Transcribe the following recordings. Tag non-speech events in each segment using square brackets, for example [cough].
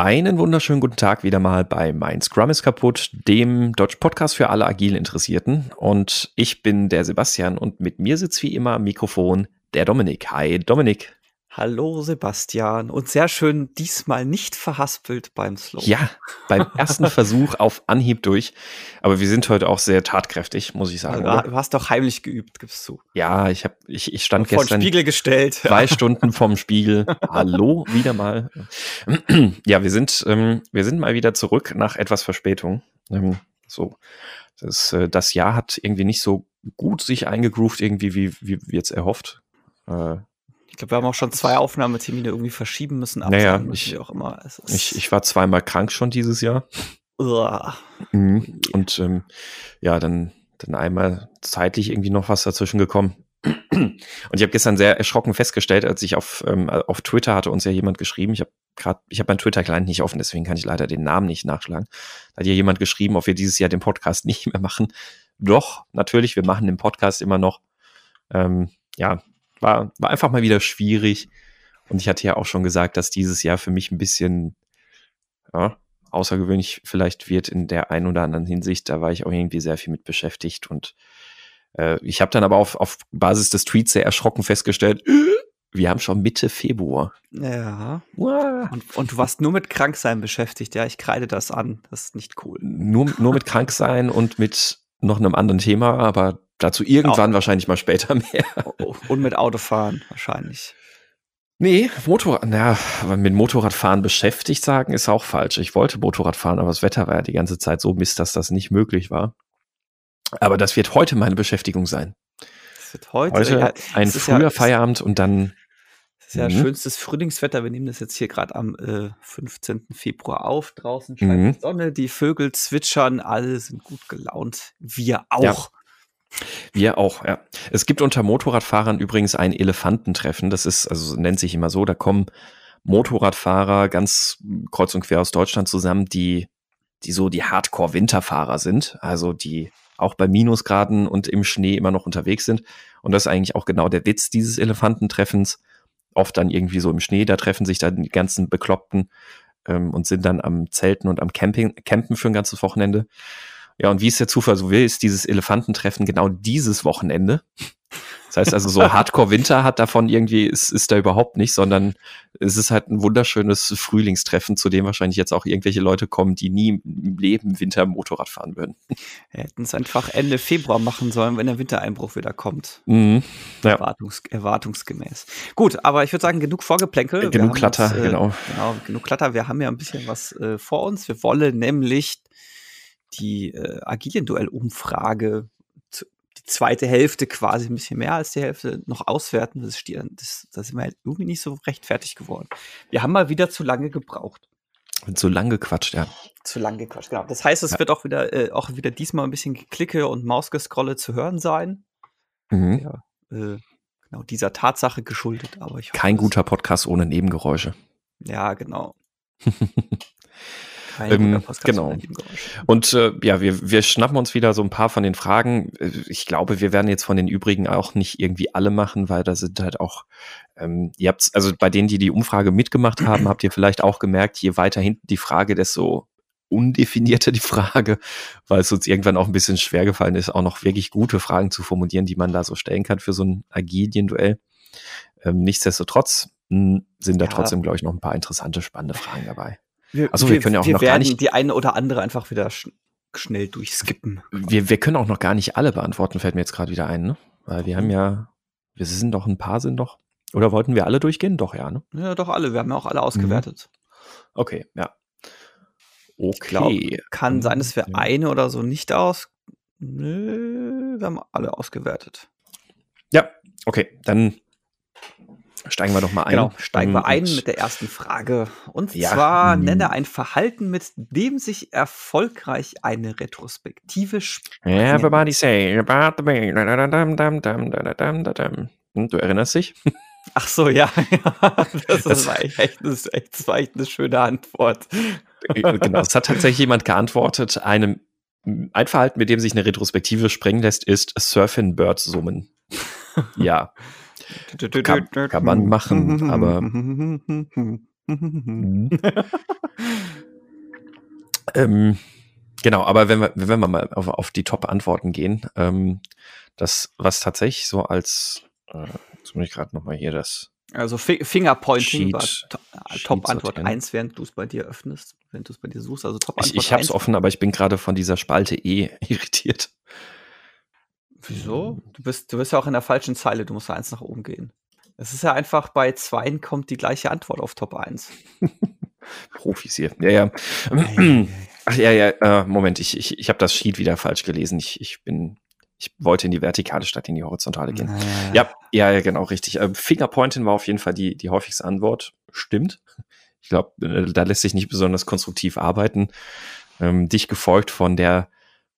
Einen wunderschönen guten Tag wieder mal bei Mein Scrum ist kaputt, dem deutschen Podcast für alle agil Interessierten. Und ich bin der Sebastian und mit mir sitzt wie immer am Mikrofon der Dominik. Hi Dominik. Hallo Sebastian und sehr schön diesmal nicht verhaspelt beim Slow. Ja, beim ersten [laughs] Versuch auf Anhieb durch. Aber wir sind heute auch sehr tatkräftig, muss ich sagen. Ja, du hast doch heimlich geübt, gibst du. Ja, ich habe ich, ich stand Vor gestern Spiegel gestellt. zwei Stunden vorm Spiegel. Hallo, wieder mal. Ja, wir sind ähm, wir sind mal wieder zurück nach etwas Verspätung. Ähm, so, das, äh, das Jahr hat irgendwie nicht so gut sich eingegroovt irgendwie wie wie wie jetzt erhofft. Äh, glaube, wir haben auch schon zwei Aufnahmetermine irgendwie verschieben müssen. Naja, ich- auch immer. Ich ich war zweimal krank schon dieses Jahr. Uah. Mhm. Und ähm, ja, dann, dann einmal zeitlich irgendwie noch was dazwischen gekommen. Und ich habe gestern sehr erschrocken festgestellt, als ich auf, ähm, auf Twitter hatte uns ja jemand geschrieben, ich habe gerade, ich habe mein Twitter-Client nicht offen, deswegen kann ich leider den Namen nicht nachschlagen. Da hat ja jemand geschrieben, ob wir dieses Jahr den Podcast [laughs] nicht mehr machen. Doch, natürlich, wir machen den Podcast immer noch. Ähm, ja, war, war einfach mal wieder schwierig. Und ich hatte ja auch schon gesagt, dass dieses Jahr für mich ein bisschen, ja, außergewöhnlich vielleicht wird in der einen oder anderen Hinsicht. Da war ich auch irgendwie sehr viel mit beschäftigt und äh, ich habe dann aber auf, auf Basis des Tweets sehr erschrocken festgestellt, [gasps] wir haben schon Mitte Februar. Ja. Und, und du warst nur mit Kranksein beschäftigt. Ja, ich kreide das an. Das ist nicht cool. Nur, nur mit krank sein und mit noch einem anderen Thema, aber dazu irgendwann wahrscheinlich mal später [laughs] mehr. Oh, Und mit Autofahren wahrscheinlich. Nee, Motorrad, na, aber mit Motorradfahren beschäftigt sagen ist auch falsch. Ich wollte Motorrad fahren, aber das Wetter war ja die ganze Zeit so Mist, dass das nicht möglich war. Aber das wird heute meine Beschäftigung sein. Es wird heute, Heute ja, ein früher ja, Feierabend und dann, Es ist ja Mhm. schönstes Frühlingswetter. Wir nehmen das jetzt hier gerade am äh, 15. Februar auf. Draußen scheint Mhm. die Sonne, die Vögel zwitschern, alle sind gut gelaunt. Wir auch. Ja. Wir auch, ja. Es gibt unter Motorradfahrern übrigens ein Elefantentreffen. Das ist, also nennt sich immer so, da kommen Motorradfahrer ganz kreuz und quer aus Deutschland zusammen, die, die so die Hardcore-Winterfahrer sind. Also die auch bei Minusgraden und im Schnee immer noch unterwegs sind. Und das ist eigentlich auch genau der Witz dieses Elefantentreffens. Oft dann irgendwie so im Schnee, da treffen sich dann die ganzen Bekloppten ähm, und sind dann am Zelten und am Camping, Campen für ein ganzes Wochenende. Ja, und wie es der Zufall so will, ist dieses Elefantentreffen genau dieses Wochenende. Das heißt also, so [laughs] Hardcore-Winter hat davon irgendwie, ist, ist da überhaupt nicht, sondern es ist halt ein wunderschönes Frühlingstreffen, zu dem wahrscheinlich jetzt auch irgendwelche Leute kommen, die nie im Leben Winter Motorrad fahren würden. [laughs] Wir hätten es einfach Ende Februar machen sollen, wenn der Wintereinbruch wieder kommt. Mhm. Ja. Erwartungs erwartungsgemäß. Gut, aber ich würde sagen, genug Vorgeplänkel. Genug Klatter, uns, äh, genau. Genau, genug Klatter. Wir haben ja ein bisschen was äh, vor uns. Wir wollen nämlich die äh, agilen Duell-Umfrage, zu- die zweite Hälfte quasi, ein bisschen mehr als die Hälfte, noch auswerten. Das, das, da sind wir halt irgendwie nicht so recht fertig geworden. Wir haben mal wieder zu lange gebraucht. Und so lang gequatscht, ja. Zu lange gequatscht, genau. Das heißt, es Ja. wird auch wieder, äh, auch wieder diesmal ein bisschen Geklicke und Mausgescrolle zu hören sein. Mhm. Ja, äh, genau dieser Tatsache geschuldet, aber ich hoffe, Kein guter Podcast ohne Nebengeräusche. Ja, genau. [laughs] Ähm, genau. Und äh, ja, wir, wir schnappen uns wieder so ein paar von den Fragen. Äh, Ich glaube, wir werden jetzt von den übrigen auch nicht irgendwie alle machen, weil da sind halt auch, ähm, ihr habt's, also bei denen, die die Umfrage mitgemacht haben, habt ihr vielleicht auch gemerkt, je weiter hinten die Frage, desto undefinierter die Frage, weil es uns irgendwann auch ein bisschen schwer gefallen ist, auch noch wirklich gute Fragen zu formulieren, die man da so stellen kann für so ein Agilien-Duell. Ähm, nichtsdestotrotz mh, sind da Ja. trotzdem, glaube ich, noch ein paar interessante, spannende Fragen dabei. Wir, Ach so, wir können ja auch noch gar nicht- die eine oder andere einfach wieder sch schnell durchskippen. Wir, wir können auch noch gar nicht alle beantworten, fällt mir jetzt gerade wieder ein, ne? Weil wir haben ja, wir sind doch ein paar sind doch. Oder wollten wir alle durchgehen? Doch, ja, ne? Ja, doch alle. Wir haben ja auch Mhm. alle ausgewertet. Okay, ja. Ich glaube, Okay. kann sein, dass wir Ja. eine oder so nicht aus. Nö, wir haben alle ausgewertet. Ja, okay, dann steigen wir doch mal ein. Genau, steigen wir Ähm, ein mit der ersten Frage. Und Ja, zwar mm. nenne ein Verhalten, mit dem sich erfolgreich eine Retrospektive Everybody say about the dam. Hm, Du erinnerst dich? [laughs] Ach so, [laughs] ja. das, Das- war echt, echt, das, ist echt, das war echt eine schöne Antwort. genau, es hat tatsächlich jemand geantwortet. Einem, ein Verhalten, mit dem sich eine Retrospektive sprengen lässt, ist Surfing Bird summen. [laughs] Ja. Kann- kann man machen, aber- [laughs] Ähm, genau, aber wenn wir, wenn wir mal auf, auf die Top-Antworten gehen, ähm, das, was tatsächlich so als, äh, jetzt muss ich gerade nochmal hier das. Also Fi Fingerpointing Sheet- war to Top-Antwort sortieren. 1, während du es bei dir öffnest, wenn du es bei dir suchst. Also Ich, Top-Antwort ich habe 1. es offen, aber ich bin gerade von dieser Spalte E [laughs] irritiert. Wieso? Du bist, du bist ja auch in der falschen Zeile, du musst ja eins nach oben gehen. Es ist ja einfach, bei zweien kommt die gleiche Antwort auf Top 1. [laughs] Profis hier. Ja, ja. Ach ja, ja, äh, Moment, ich, ich, ich habe das Sheet wieder falsch gelesen. Ich, ich bin, ich wollte in die Vertikale statt in die Horizontale gehen. Ja, ja, ja, genau, richtig. Äh, Fingerpointing war auf jeden Fall die, die häufigste Antwort. Stimmt. Ich glaube, äh, da lässt sich nicht besonders konstruktiv arbeiten. Ähm, dich gefolgt von der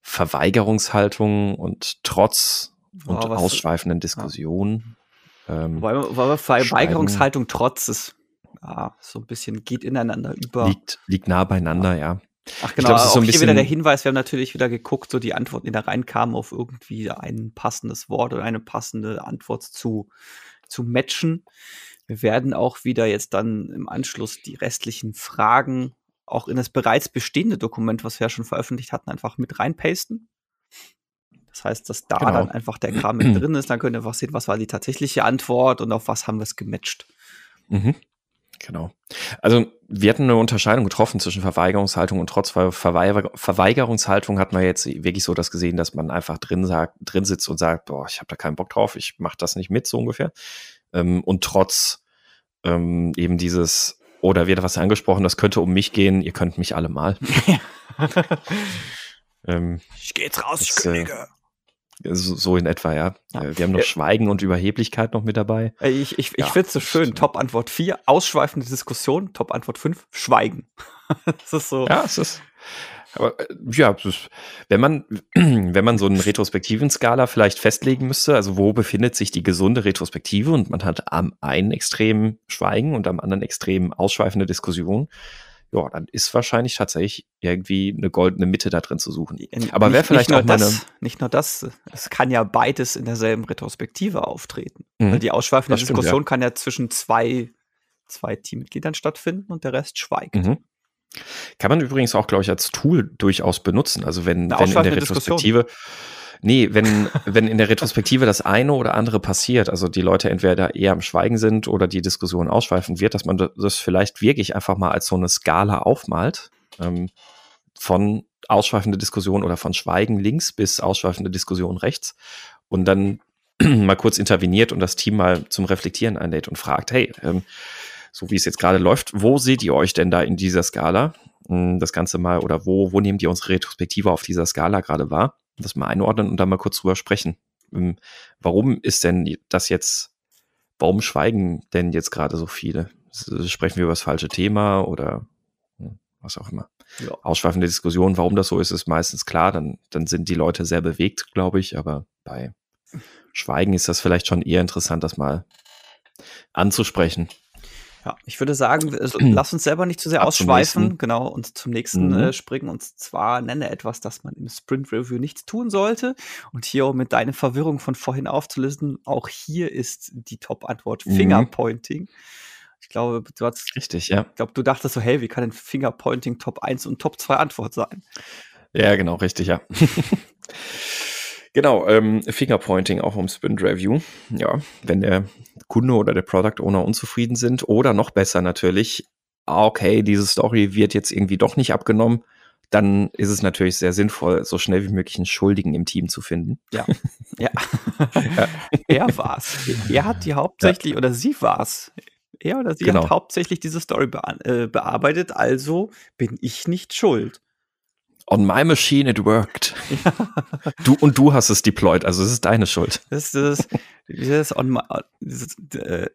Verweigerungshaltung und Trotz und Boah, was- ausschweifenden Diskussionen. Ähm, Weil, weil Verweigerungshaltung trotz ist, ja, so ein bisschen geht ineinander über. liegt, liegt nah beieinander, ja. Ach Ich genau, glaub, es ist auch so ein hier wieder der Hinweis, wir haben natürlich wieder geguckt, so die Antworten, die da reinkamen, auf irgendwie ein passendes Wort oder eine passende Antwort zu, zu matchen. Wir werden auch wieder jetzt dann im Anschluss die restlichen Fragen auch in das bereits bestehende Dokument, was wir ja schon veröffentlicht hatten, einfach mit reinpasten. Das heißt, dass da Genau. dann einfach der Kram mit drin ist, dann könnt ihr einfach sehen, was war die tatsächliche Antwort und auf was haben wir es gematcht. Mhm. Genau. Also wir hatten eine Unterscheidung getroffen zwischen Verweigerungshaltung und trotz Ver- Verweiger Verweigerungshaltung hat man jetzt wirklich so das gesehen, dass man einfach drin sagt, drin sitzt und sagt, boah, ich habe da keinen Bock drauf, ich mache das nicht mit, so ungefähr. Ähm, und trotz ähm, eben dieses, oder wird was angesprochen, das könnte um mich gehen, ihr könnt mich alle mal. [laughs] ähm, Ich geh jetzt raus, ich kündige. so, so in etwa, ja. Ja. Äh, Wir haben noch Ja. Schweigen und Überheblichkeit noch mit dabei. Ich, ich, ich Ja, finde es so schön. stimmt. Top-Antwort 4, ausschweifende Diskussion. Top-Antwort 5, Schweigen. [laughs] das ist so. Ja, es ist. Aber äh, ja, wenn man, [clears throat] wenn man so einen retrospektiven Skala vielleicht festlegen müsste, also wo befindet sich die gesunde Retrospektive und man hat am einen Extrem Schweigen und am anderen Extrem ausschweifende Diskussion, ja, dann ist wahrscheinlich tatsächlich irgendwie eine goldene Mitte da drin zu suchen. Aber wäre nicht- vielleicht nicht auch das, Nicht nur das, es kann ja beides in derselben Retrospektive auftreten. Mhm. Weil die ausschweifende Das stimmt, Diskussion kann ja zwischen zwei, zwei Teammitgliedern stattfinden und der Rest schweigt. Mhm. Kann man übrigens auch, glaube ich, als Tool durchaus benutzen. Also wenn, Eine wenn in der Diskussion. Retrospektive, nee, wenn, wenn in der Retrospektive das eine oder andere passiert, also die Leute entweder eher am Schweigen sind oder die Diskussion ausschweifen wird, dass man das vielleicht wirklich einfach mal als so eine Skala aufmalt, ähm, von ausschweifende Diskussion oder von Schweigen links bis ausschweifende Diskussion rechts und dann mal kurz interveniert und das Team mal zum Reflektieren einlädt und fragt, hey, ähm, so wie es jetzt gerade läuft, wo seht ihr euch denn da in dieser Skala? Hm, Das Ganze mal, oder wo, wo nehmt ihr unsere Retrospektive auf dieser Skala gerade wahr? Das mal einordnen und dann mal kurz drüber sprechen. Ähm, Warum ist denn das jetzt, warum schweigen denn jetzt gerade so viele? Sprechen wir über das falsche Thema oder hm, was auch immer? Ja. Ausschweifende Diskussion, warum das so ist, ist meistens klar. Dann, dann sind die Leute sehr bewegt, glaube ich. Aber bei Schweigen ist das vielleicht schon eher interessant, das mal anzusprechen. Ja, ich würde sagen, also, [clears throat] lass uns selber nicht zu sehr Ab ausschweifen, genau, und zum nächsten Mhm. äh, springen. Und zwar nenne etwas, das man im Sprint Review nicht tun sollte. Und hier, um mit deiner Verwirrung von vorhin aufzulösen, auch hier ist die Top-Antwort Mhm. Fingerpointing. Ich glaube, du hast, Richtig, ja. ich glaube, du dachtest so, hey, wie kann denn Fingerpointing Top 1 und Top 2 Antwort sein? Ja, genau, richtig, ja. [laughs] genau, ähm, Fingerpointing auch im Sprint Review. Ja, wenn der Kunde oder der Product Owner unzufrieden sind oder noch besser natürlich, ah, okay, diese Story wird jetzt irgendwie doch nicht abgenommen, dann ist es natürlich sehr sinnvoll, so schnell wie möglich einen Schuldigen im Team zu finden. Ja. [laughs] ja. [laughs] er war's. Er hat die hauptsächlich, oder sie war's. Er oder sie Genau. hat hauptsächlich diese Story bea äh, bearbeitet, also bin ich nicht schuld. On my machine it worked. [laughs] Du und du hast es deployed, also es ist deine Schuld. Das ist dieses on my, dieses, äh,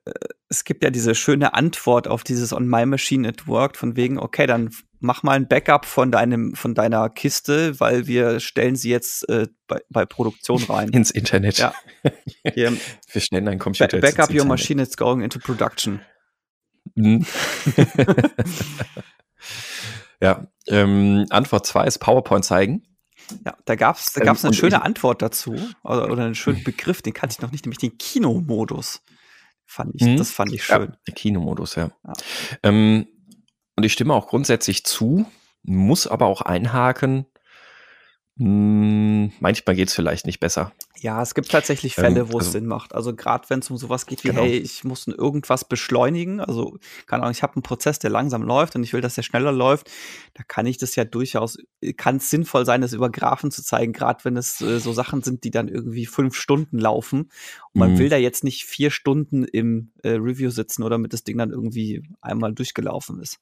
es gibt ja diese schöne Antwort auf dieses on my machine it worked von wegen okay dann mach mal ein Backup von deinem von deiner Kiste weil wir stellen sie jetzt äh, bei, bei Produktion rein Ins Internet. Ja. Hier, [laughs] Wir stellen einen ba Computer. jetzt Backup your Internet. machine it's going into production Mhm. [laughs] ja, ähm, Antwort 2 ist PowerPoint zeigen. ja da gab's da Ähm, gab's eine und schöne Antwort dazu oder, oder einen schönen Begriff den kannte ich noch nicht nämlich den Kinomodus fand ich Mhm. das fand ich schön Ja, der Kinomodus, ja. Ja. Ähm, und ich stimme auch grundsätzlich zu, muss aber auch einhaken. Hm, manchmal geht's vielleicht nicht besser. Ja, es gibt tatsächlich Fälle, Ähm, wo es also Sinn macht. Also gerade wenn es um sowas geht wie, Genau. hey, ich muss irgendwas beschleunigen. Also keine Ahnung, ich habe einen Prozess, der langsam läuft und ich will, dass der schneller läuft. Da kann ich das ja durchaus, kann es sinnvoll sein, das über Graphen zu zeigen, gerade wenn es äh, so Sachen sind, die dann irgendwie fünf Stunden laufen. Und man Mhm. will da jetzt nicht vier Stunden im äh, Review sitzen oder damit das Ding dann irgendwie einmal durchgelaufen ist.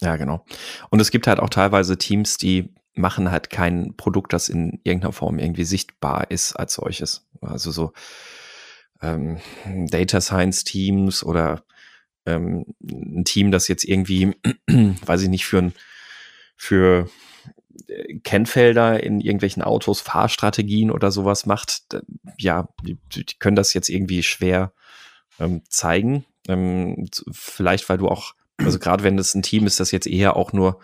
Ja, genau. Und es gibt halt auch teilweise Teams, die machen halt kein Produkt, das in irgendeiner Form irgendwie sichtbar ist als solches. Also so ähm, Data Science Teams oder ähm, ein Team, das jetzt irgendwie, [clears throat] weiß ich nicht, für ein, für äh, Kennfelder in irgendwelchen Autos, Fahrstrategien oder sowas macht, ja, die, die können das jetzt irgendwie schwer ähm, zeigen. Ähm, vielleicht, weil du auch, also gerade wenn es ein Team ist, das jetzt eher auch nur,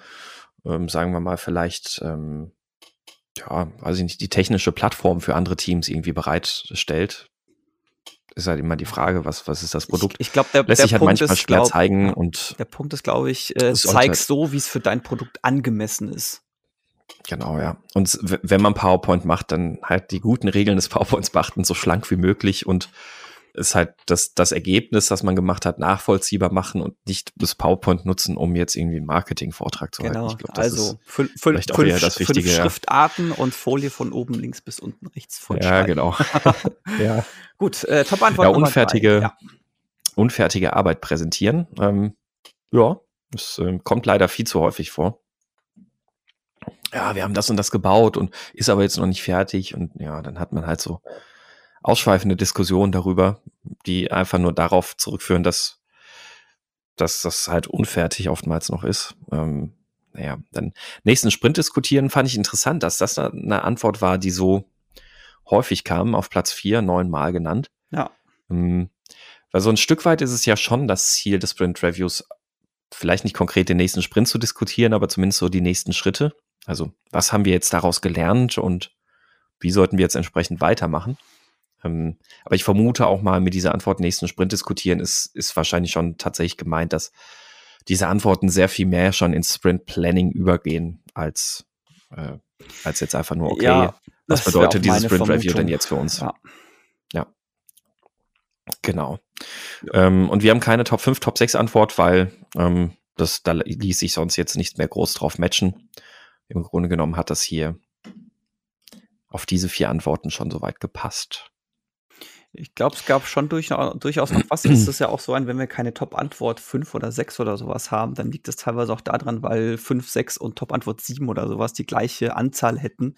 ähm, sagen wir mal, vielleicht, ähm, ja, weiß ich nicht, die technische Plattform für andere Teams irgendwie bereitstellt, ist halt immer die Frage, was, was ist das Produkt? Ich, ich glaube, der, Lässt der sich halt Punkt manchmal ist, schwer glaub, zeigen ja, und der Punkt ist, glaube ich, äh, zeig so, wie es für dein Produkt angemessen ist. Genau, ja. Und wenn man PowerPoint macht, dann halt die guten Regeln des [laughs] PowerPoints beachten, so schlank wie möglich und ist halt das, das Ergebnis, das man gemacht hat, nachvollziehbar machen und nicht das PowerPoint nutzen, um jetzt irgendwie einen Marketing-Vortrag zu halten. Genau, Ich glaub, das also ist, fün- fün- vielleicht auch fünf, eher das fünf Wichtige, ja. Schriftarten und Folie von oben links bis unten rechts voll ja, genau. [laughs] ja. Gut, äh, Top-Antwort Ja, unfertige. Ja. unfertige Arbeit präsentieren. Ähm, ja, das ähm, kommt leider viel zu häufig vor. Ja, wir haben das und das gebaut und ist aber jetzt noch nicht fertig. Und ja, dann hat man halt so ausschweifende Diskussionen darüber, die einfach nur darauf zurückführen, dass, dass das halt unfertig oftmals noch ist. Ähm, naja, dann nächsten Sprint diskutieren fand ich interessant, dass das eine Antwort war, die so häufig kam, auf Platz vier neunmal genannt. ja. Ähm, Weil so ein Stück weit ist es ja schon das Ziel des Sprint Reviews, vielleicht nicht konkret den nächsten Sprint zu diskutieren, aber zumindest so die nächsten Schritte. Also, was haben wir jetzt daraus gelernt und wie sollten wir jetzt entsprechend weitermachen? Ähm, aber ich vermute auch mal mit dieser Antwort nächsten Sprint diskutieren ist, ist wahrscheinlich schon tatsächlich gemeint, dass diese Antworten sehr viel mehr schon ins Sprint Planning übergehen als, äh, als jetzt einfach nur, okay, Ja, was bedeutet dieses meine Sprint Review denn jetzt für uns? Ja. Genau. Ähm, und wir haben keine Top 5, Top 6 Antwort, weil ähm, das, da ließ sich sonst jetzt nicht mehr groß drauf matchen. Im Grunde genommen hat das hier auf diese vier Antworten schon soweit gepasst. Ich glaube, es gab schon durch, durchaus noch was. Es ist ja auch so ein, wenn wir keine Top-Antwort 5 oder 6 oder sowas haben, dann liegt es teilweise auch daran, weil 5, 6 und Top-Antwort 7 oder sowas die gleiche Anzahl hätten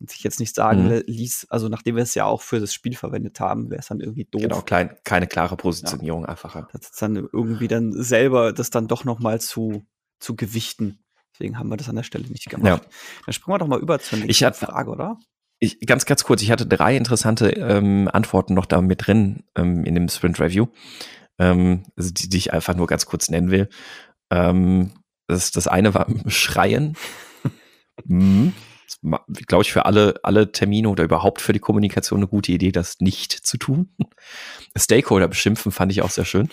und sich jetzt nicht sagen Mhm. ließ, also nachdem wir es ja auch für das Spiel verwendet haben, wäre es dann irgendwie doof. Genau, klein, keine klare Positionierung einfacher. Das ist dann irgendwie dann selber das dann doch noch mal zu, zu gewichten. Deswegen haben wir das an der Stelle nicht gemacht. Dann springen wir doch mal über zur nächsten Ich hab- Frage, oder? Ich, ganz, ganz kurz, ich hatte drei interessante ähm, Antworten noch da mit drin ähm, in dem Sprint Review, ähm, also die, die ich einfach nur ganz kurz nennen will. Ähm, das, das eine war [laughs] Schreien. Mhm. Glaube ich, für alle, alle Termine oder überhaupt für die Kommunikation eine gute Idee, das nicht zu tun. [laughs] Stakeholder beschimpfen fand ich auch sehr schön.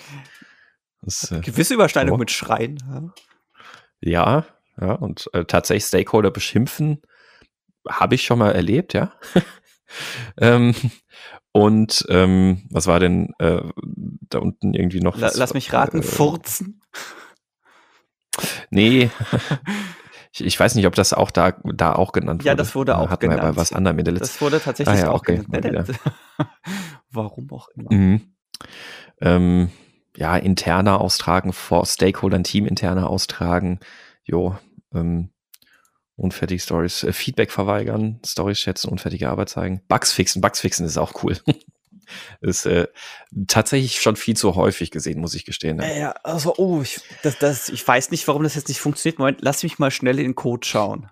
Das, äh, Gewisse Überschneidung oh. mit Schreien. Ja. ja, ja, und äh, tatsächlich Stakeholder beschimpfen habe ich schon mal erlebt, ja. [laughs] ähm, und ähm, was war denn äh, da unten irgendwie noch? Was- lass mich raten, äh, furzen. Nee. [laughs] ich, ich weiß nicht, ob das auch da, da auch genannt wurde. Ja, das wurde auch Hatten wir genannt. bei was anderem in der letzten. Das wurde tatsächlich Ah ja, auch okay, genannt. [laughs] Warum auch immer. Mhm. Ähm, ja, interner austragen, vor Stakeholdern, Team interner austragen, jo, ähm, unfertige Stories, äh, Feedback verweigern, Stories schätzen, unfertige Arbeit zeigen, Bugs fixen, Bugs fixen ist auch cool. [laughs] ist äh, tatsächlich schon viel zu häufig gesehen, muss ich gestehen. Ja. Ja, ja, also, oh, ich, das, das, ich weiß nicht, warum das jetzt nicht funktioniert. Moment, lass mich mal schnell in den Code schauen.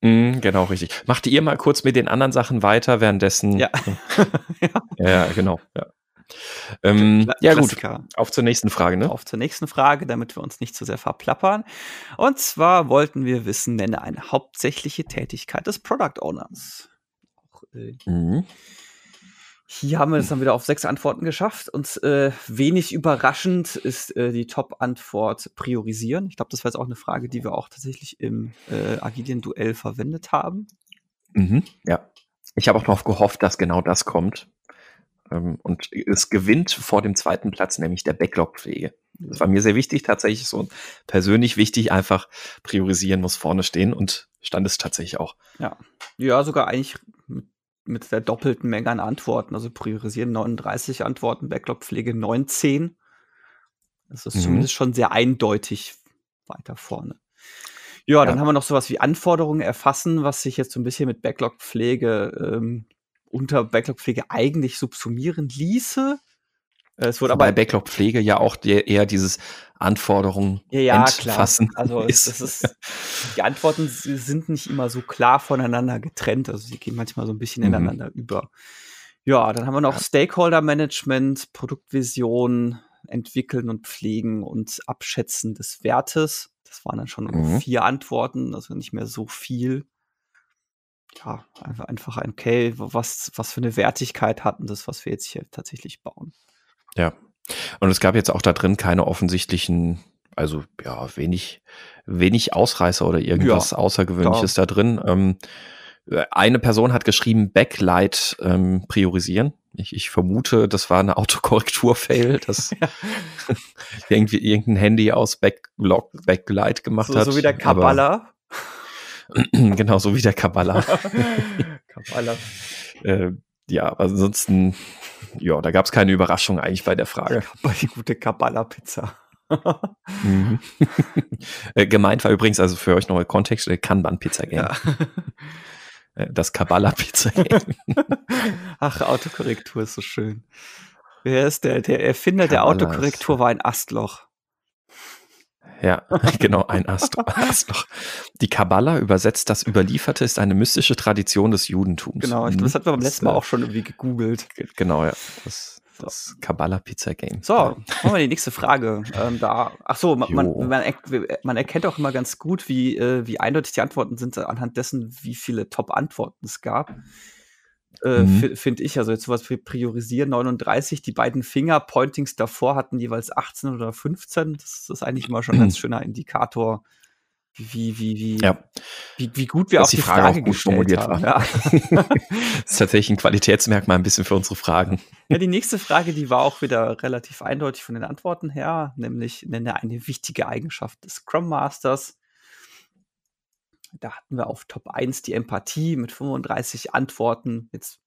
Mhm, genau, richtig. Macht ihr mal kurz mit den anderen Sachen weiter, währenddessen. Ja. [laughs] [laughs] ja, ja, genau. Ja, ähm, ja gut, Klassiker. auf zur nächsten Frage, ne? Auf zur nächsten Frage, damit wir uns nicht zu sehr verplappern. Und zwar wollten wir wissen, nenne eine hauptsächliche Tätigkeit des Product Owners. Äh, Mhm. Hier haben wir es dann wieder auf sechs Antworten geschafft und äh, wenig überraschend ist äh, die Top-Antwort priorisieren. Ich glaube, das war jetzt auch eine Frage, die wir auch tatsächlich im äh, Agilien-Duell verwendet haben. Mhm, ja. Ich habe auch darauf gehofft, dass genau das kommt. Ähm, und es gewinnt vor dem zweiten Platz, nämlich der Backlog-Pflege. Das war mir sehr wichtig, tatsächlich so persönlich wichtig, einfach priorisieren muss vorne stehen und stand es tatsächlich auch. Ja, ja sogar eigentlich mit, mit der doppelten Menge an Antworten. Also priorisieren 39 Antworten, Backlog-Pflege 19. Das ist mhm. zumindest schon sehr eindeutig weiter vorne. Ja, ja, dann haben wir noch sowas wie Anforderungen erfassen, was sich jetzt so ein bisschen mit Backlog-Pflege ähm, unter Backlog-Pflege eigentlich subsumieren ließe. Es wurde aber bei Backlog-Pflege ja auch die, eher dieses Anforderungen ja, ja, entfassen. Klar. Also ist. Das ist, die Antworten sind nicht immer so klar voneinander getrennt. Also sie gehen manchmal so ein bisschen mhm. ineinander über. Ja, dann haben wir noch ja. Stakeholder-Management, Produktvision, entwickeln und pflegen und abschätzen des Wertes. Das waren dann schon mhm. vier Antworten, also nicht mehr so viel. Ja, einfach, einfach ein Okay, was, was für eine Wertigkeit hatten das, was wir jetzt hier tatsächlich bauen. Ja. Und es gab jetzt auch da drin keine offensichtlichen, also ja, wenig, wenig Ausreißer oder irgendwas ja, Außergewöhnliches da, da drin. Ähm, eine Person hat geschrieben, Backlight ähm, priorisieren. Ich, ich vermute, das war eine Autokorrektur-Fail, [laughs] dass [laughs] irgendwie irgendein Handy aus Backlog, Backlight gemacht so, hat. So wie der Kabbalah. [clears throat] genau, so wie der Kabbalah. [laughs] Kabbalah. äh, ja, aber ansonsten ja, da gab es keine Überraschung eigentlich bei der Frage. [laughs] Bei die gute Kabbalah-Pizza. mhm. [laughs] Äh, gemeint war übrigens, also für euch nochmal Kontext, der Kanban-Pizza-Game. Ja. Äh, das Kabbalah-Pizza-Game. Ach, Autokorrektur ist so schön. Wer ist der? Der Erfinder Kabbalah der Autokorrektur war ein Astloch. Ja, [laughs] genau, ein Astro [laughs] Astloch. Die Kabbala übersetzt, das Überlieferte ist eine mystische Tradition des Judentums. Genau, ich, das hatten wir beim letzten Mal auch schon irgendwie gegoogelt. Genau, ja. Das, das Kabbala Pizza Game. So, machen wir die nächste Frage. Ähm, da, ach so, man, man, man, erkennt auch immer ganz gut, wie, äh, wie eindeutig die Antworten sind anhand dessen, wie viele Top-Antworten es gab äh, mhm. finde ich. Also jetzt sowas wie Priorisieren 39. Die beiden Finger-Pointings davor hatten jeweils 18 oder 15. Das ist eigentlich immer schon ein ganz [clears throat] schöner Indikator, wie, wie, wie, ja. wie, wie gut wir auch die Frage, Frage auch gut formuliert haben. Ja. [laughs] das ist tatsächlich ein Qualitätsmerkmal ein bisschen für unsere Fragen. Ja, die nächste Frage, die war auch wieder relativ eindeutig von den Antworten her, nämlich nenne eine wichtige Eigenschaft des Scrum Masters. Da hatten wir auf Top 1 die Empathie mit 35 Antworten. Jetzt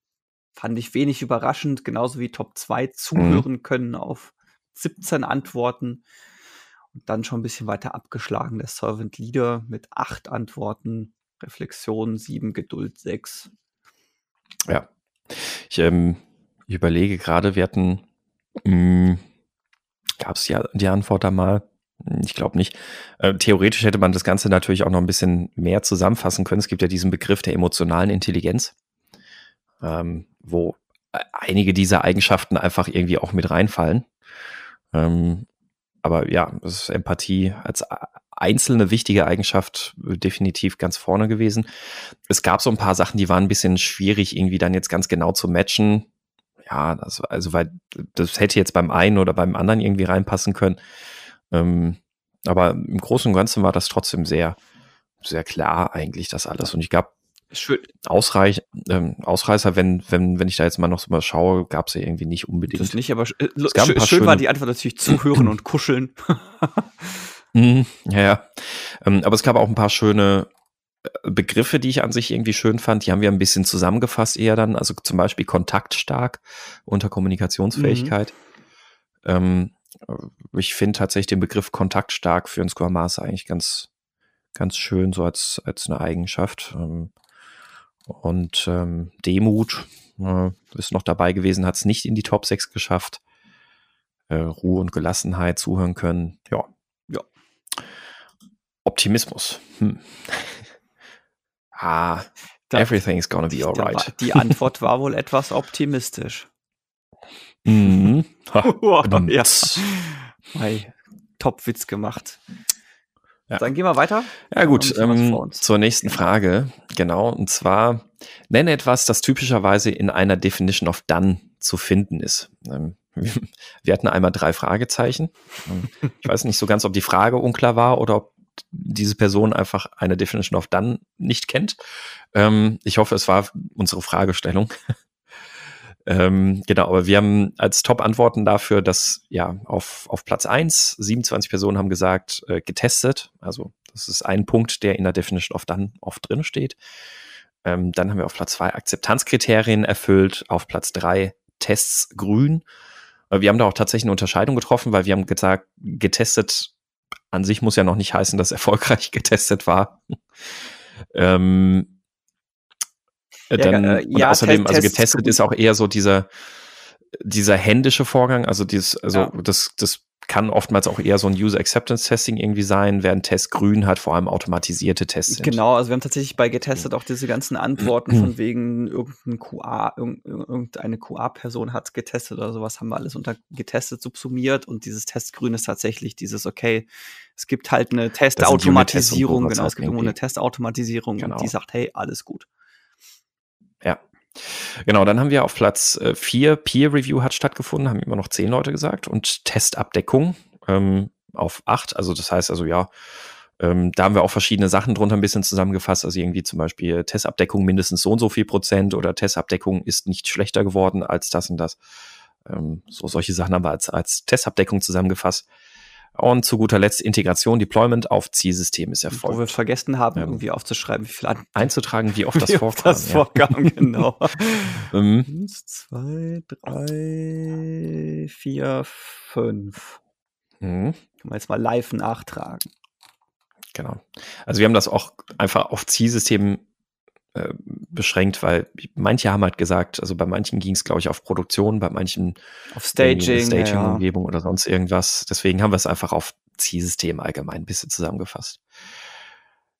fand ich wenig überraschend, genauso wie Top 2 mhm. zuhören mhm. können auf 17 Antworten. Und dann schon ein bisschen weiter abgeschlagen der Servant Leader mit 8 Antworten, Reflexion 7, Geduld 6. Ja. Ich, ähm, ich überlege gerade, wir hatten, hm, gab es ja die Antwort da mal, ich glaube nicht. Äh, theoretisch hätte man das Ganze natürlich auch noch ein bisschen mehr zusammenfassen können. Es gibt ja diesen Begriff der emotionalen Intelligenz, ähm, wo äh, einige dieser Eigenschaften einfach irgendwie auch mit reinfallen. Ähm, aber ja, das ist Empathie als einzelne wichtige Eigenschaft definitiv ganz vorne gewesen. Es gab so ein paar Sachen, die waren ein bisschen schwierig, irgendwie dann jetzt ganz genau zu matchen. Ja, das, also weil das hätte jetzt beim einen oder beim anderen irgendwie reinpassen können. Ähm, aber im Großen und Ganzen war das trotzdem sehr, sehr klar eigentlich, das alles. Und ich gab Ausreich, ähm, Ausreißer, wenn, wenn, wenn ich da jetzt mal noch so mal schaue, gab es ja irgendwie nicht unbedingt. Das nicht, aber äh, schön, schön war die Antwort natürlich zuhören und kuscheln. [laughs] [laughs] mm, ja, ja. Ähm, aber es gab auch ein paar schöne äh, Begriffe, die ich an sich irgendwie schön fand. Die haben wir ein bisschen zusammengefasst eher dann. Also zum Beispiel kontaktstark unter Kommunikationsfähigkeit. Mhm. Ähm, ich finde tatsächlich den Begriff kontaktstark für einen Scrum Master eigentlich ganz, ganz schön, so als, als eine Eigenschaft. Ähm, und ähm, Demut äh, ist noch dabei gewesen, hat es nicht in die Top 6 geschafft. Äh, Ruhe und Gelassenheit zuhören können. Ja. ja. Optimismus. Hm. [laughs] ah, da, everything's gonna be alright. Die Antwort war wohl etwas optimistisch. [laughs] Mhm. Ha, [laughs] ja. Hey, Top-Witz gemacht. Ja. Dann gehen wir weiter. Ja gut, ähm, zur nächsten Frage. Genau, und zwar nenne etwas, das typischerweise in einer Definition of Done zu finden ist. Ähm, [laughs] wir hatten einmal drei Fragezeichen. Ähm, ich weiß nicht so ganz, ob die Frage unklar war oder ob diese Person einfach eine Definition of Done nicht kennt. Ähm, ich hoffe, es war unsere Fragestellung. [laughs] ähm, genau, aber wir haben als Top-Antworten dafür, dass ja auf, auf Platz eins 27 Personen haben gesagt, äh, getestet. Also das ist ein Punkt, der in der Definition of Done oft drin steht. Ähm, dann haben wir auf Platz zwei Akzeptanzkriterien erfüllt, auf Platz drei Tests grün. Äh, wir haben da auch tatsächlich eine Unterscheidung getroffen, weil wir haben gesagt, getestet an sich muss ja noch nicht heißen, dass erfolgreich [laughs] getestet war. ähm, ja, dann, äh, und ja, außerdem, Test, also getestet ist auch eher so dieser, dieser händische Vorgang, also dieses, also ja. das, das kann oftmals auch eher so ein User Acceptance Testing irgendwie sein, während Test grün hat vor allem automatisierte Tests sind. Genau, also wir haben tatsächlich bei getestet auch diese ganzen Antworten von [clears throat] wegen irgendein QA, irgendeine QA-Person hat getestet oder sowas, haben wir alles unter getestet subsumiert und dieses Testgrün ist tatsächlich dieses, okay, es gibt halt eine Testautomatisierung, genau, es gibt irgendwo eine Testautomatisierung genau. und die sagt, hey, alles gut. Genau, dann haben wir auf Platz 4 äh, Peer Review hat stattgefunden, haben immer noch zehn Leute gesagt und Testabdeckung ähm, auf acht. Also das heißt also ja, ähm, da haben wir auch verschiedene Sachen drunter ein bisschen zusammengefasst. Also irgendwie zum Beispiel Testabdeckung mindestens so und so viel Prozent oder Testabdeckung ist nicht schlechter geworden als das und das. Ähm, so solche Sachen haben wir als, als Testabdeckung zusammengefasst. Und zu guter Letzt Integration, Deployment auf Zielsystem ist erfolgt. Wo wir vergessen haben, ähm, irgendwie aufzuschreiben, wie viel an einzutragen, wie oft [laughs] das wie vorkam. Das ja. vorkam, genau. [laughs] Mhm. Eins, zwei, drei, vier, fünf. Mhm. Können wir jetzt mal live nachtragen. Genau. Also wir haben das auch einfach auf Zielsystem äh, beschränkt, weil manche haben halt gesagt, also bei manchen ging es, glaube ich, auf Produktion, bei manchen auf Staging, Staging-Umgebung ja. oder sonst irgendwas. Deswegen haben wir es einfach auf Zielsystem allgemein ein bisschen zusammengefasst.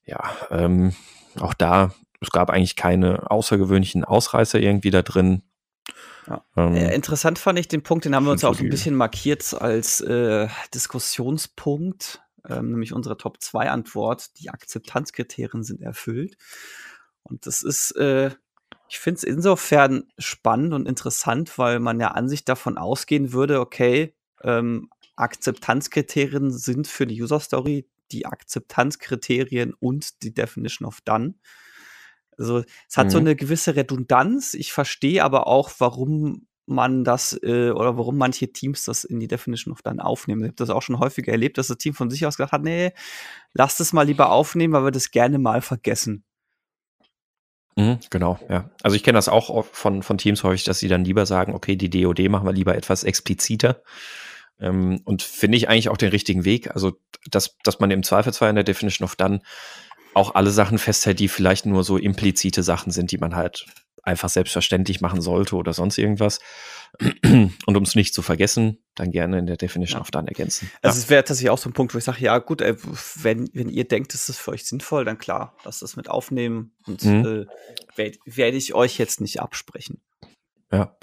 Ja, ähm, auch da, es gab eigentlich keine außergewöhnlichen Ausreißer irgendwie da drin. Ja. Ähm, äh, interessant fand ich den Punkt, den haben wir uns auch so ein bisschen markiert als äh, Diskussionspunkt, ähm, nämlich unsere Top 2 Antwort. Die Akzeptanzkriterien sind erfüllt. Und das ist, äh, ich finde es insofern spannend und interessant, weil man ja an sich davon ausgehen würde, okay, ähm, Akzeptanzkriterien sind für die User Story die Akzeptanzkriterien und die Definition of Done. Also es hat mhm. so eine gewisse Redundanz. Ich verstehe aber auch, warum man das äh, oder warum manche Teams das in die Definition of Done aufnehmen. Ich habe das auch schon häufiger erlebt, dass das Team von sich aus gesagt hat, nee, lass das mal lieber aufnehmen, weil wir das gerne mal vergessen. Mhm, genau, ja. Also ich kenne das auch von, von Teams häufig, dass sie dann lieber sagen, okay, die DOD machen wir lieber etwas expliziter. Ähm, und finde ich eigentlich auch den richtigen Weg. Also, dass, dass man im Zweifelsfall in der Definition of Done auch alle Sachen festhält, die vielleicht nur so implizite Sachen sind, die man halt einfach selbstverständlich machen sollte oder sonst irgendwas. Und um es nicht zu vergessen, dann gerne in der Definition ja. of Done ergänzen. Also ja. es wäre tatsächlich auch so ein Punkt, wo ich sage, ja gut, ey, wenn, wenn ihr denkt, es ist für euch sinnvoll, dann klar, lasst das mit aufnehmen und mhm. äh, werde werd ich euch jetzt nicht absprechen. Ja.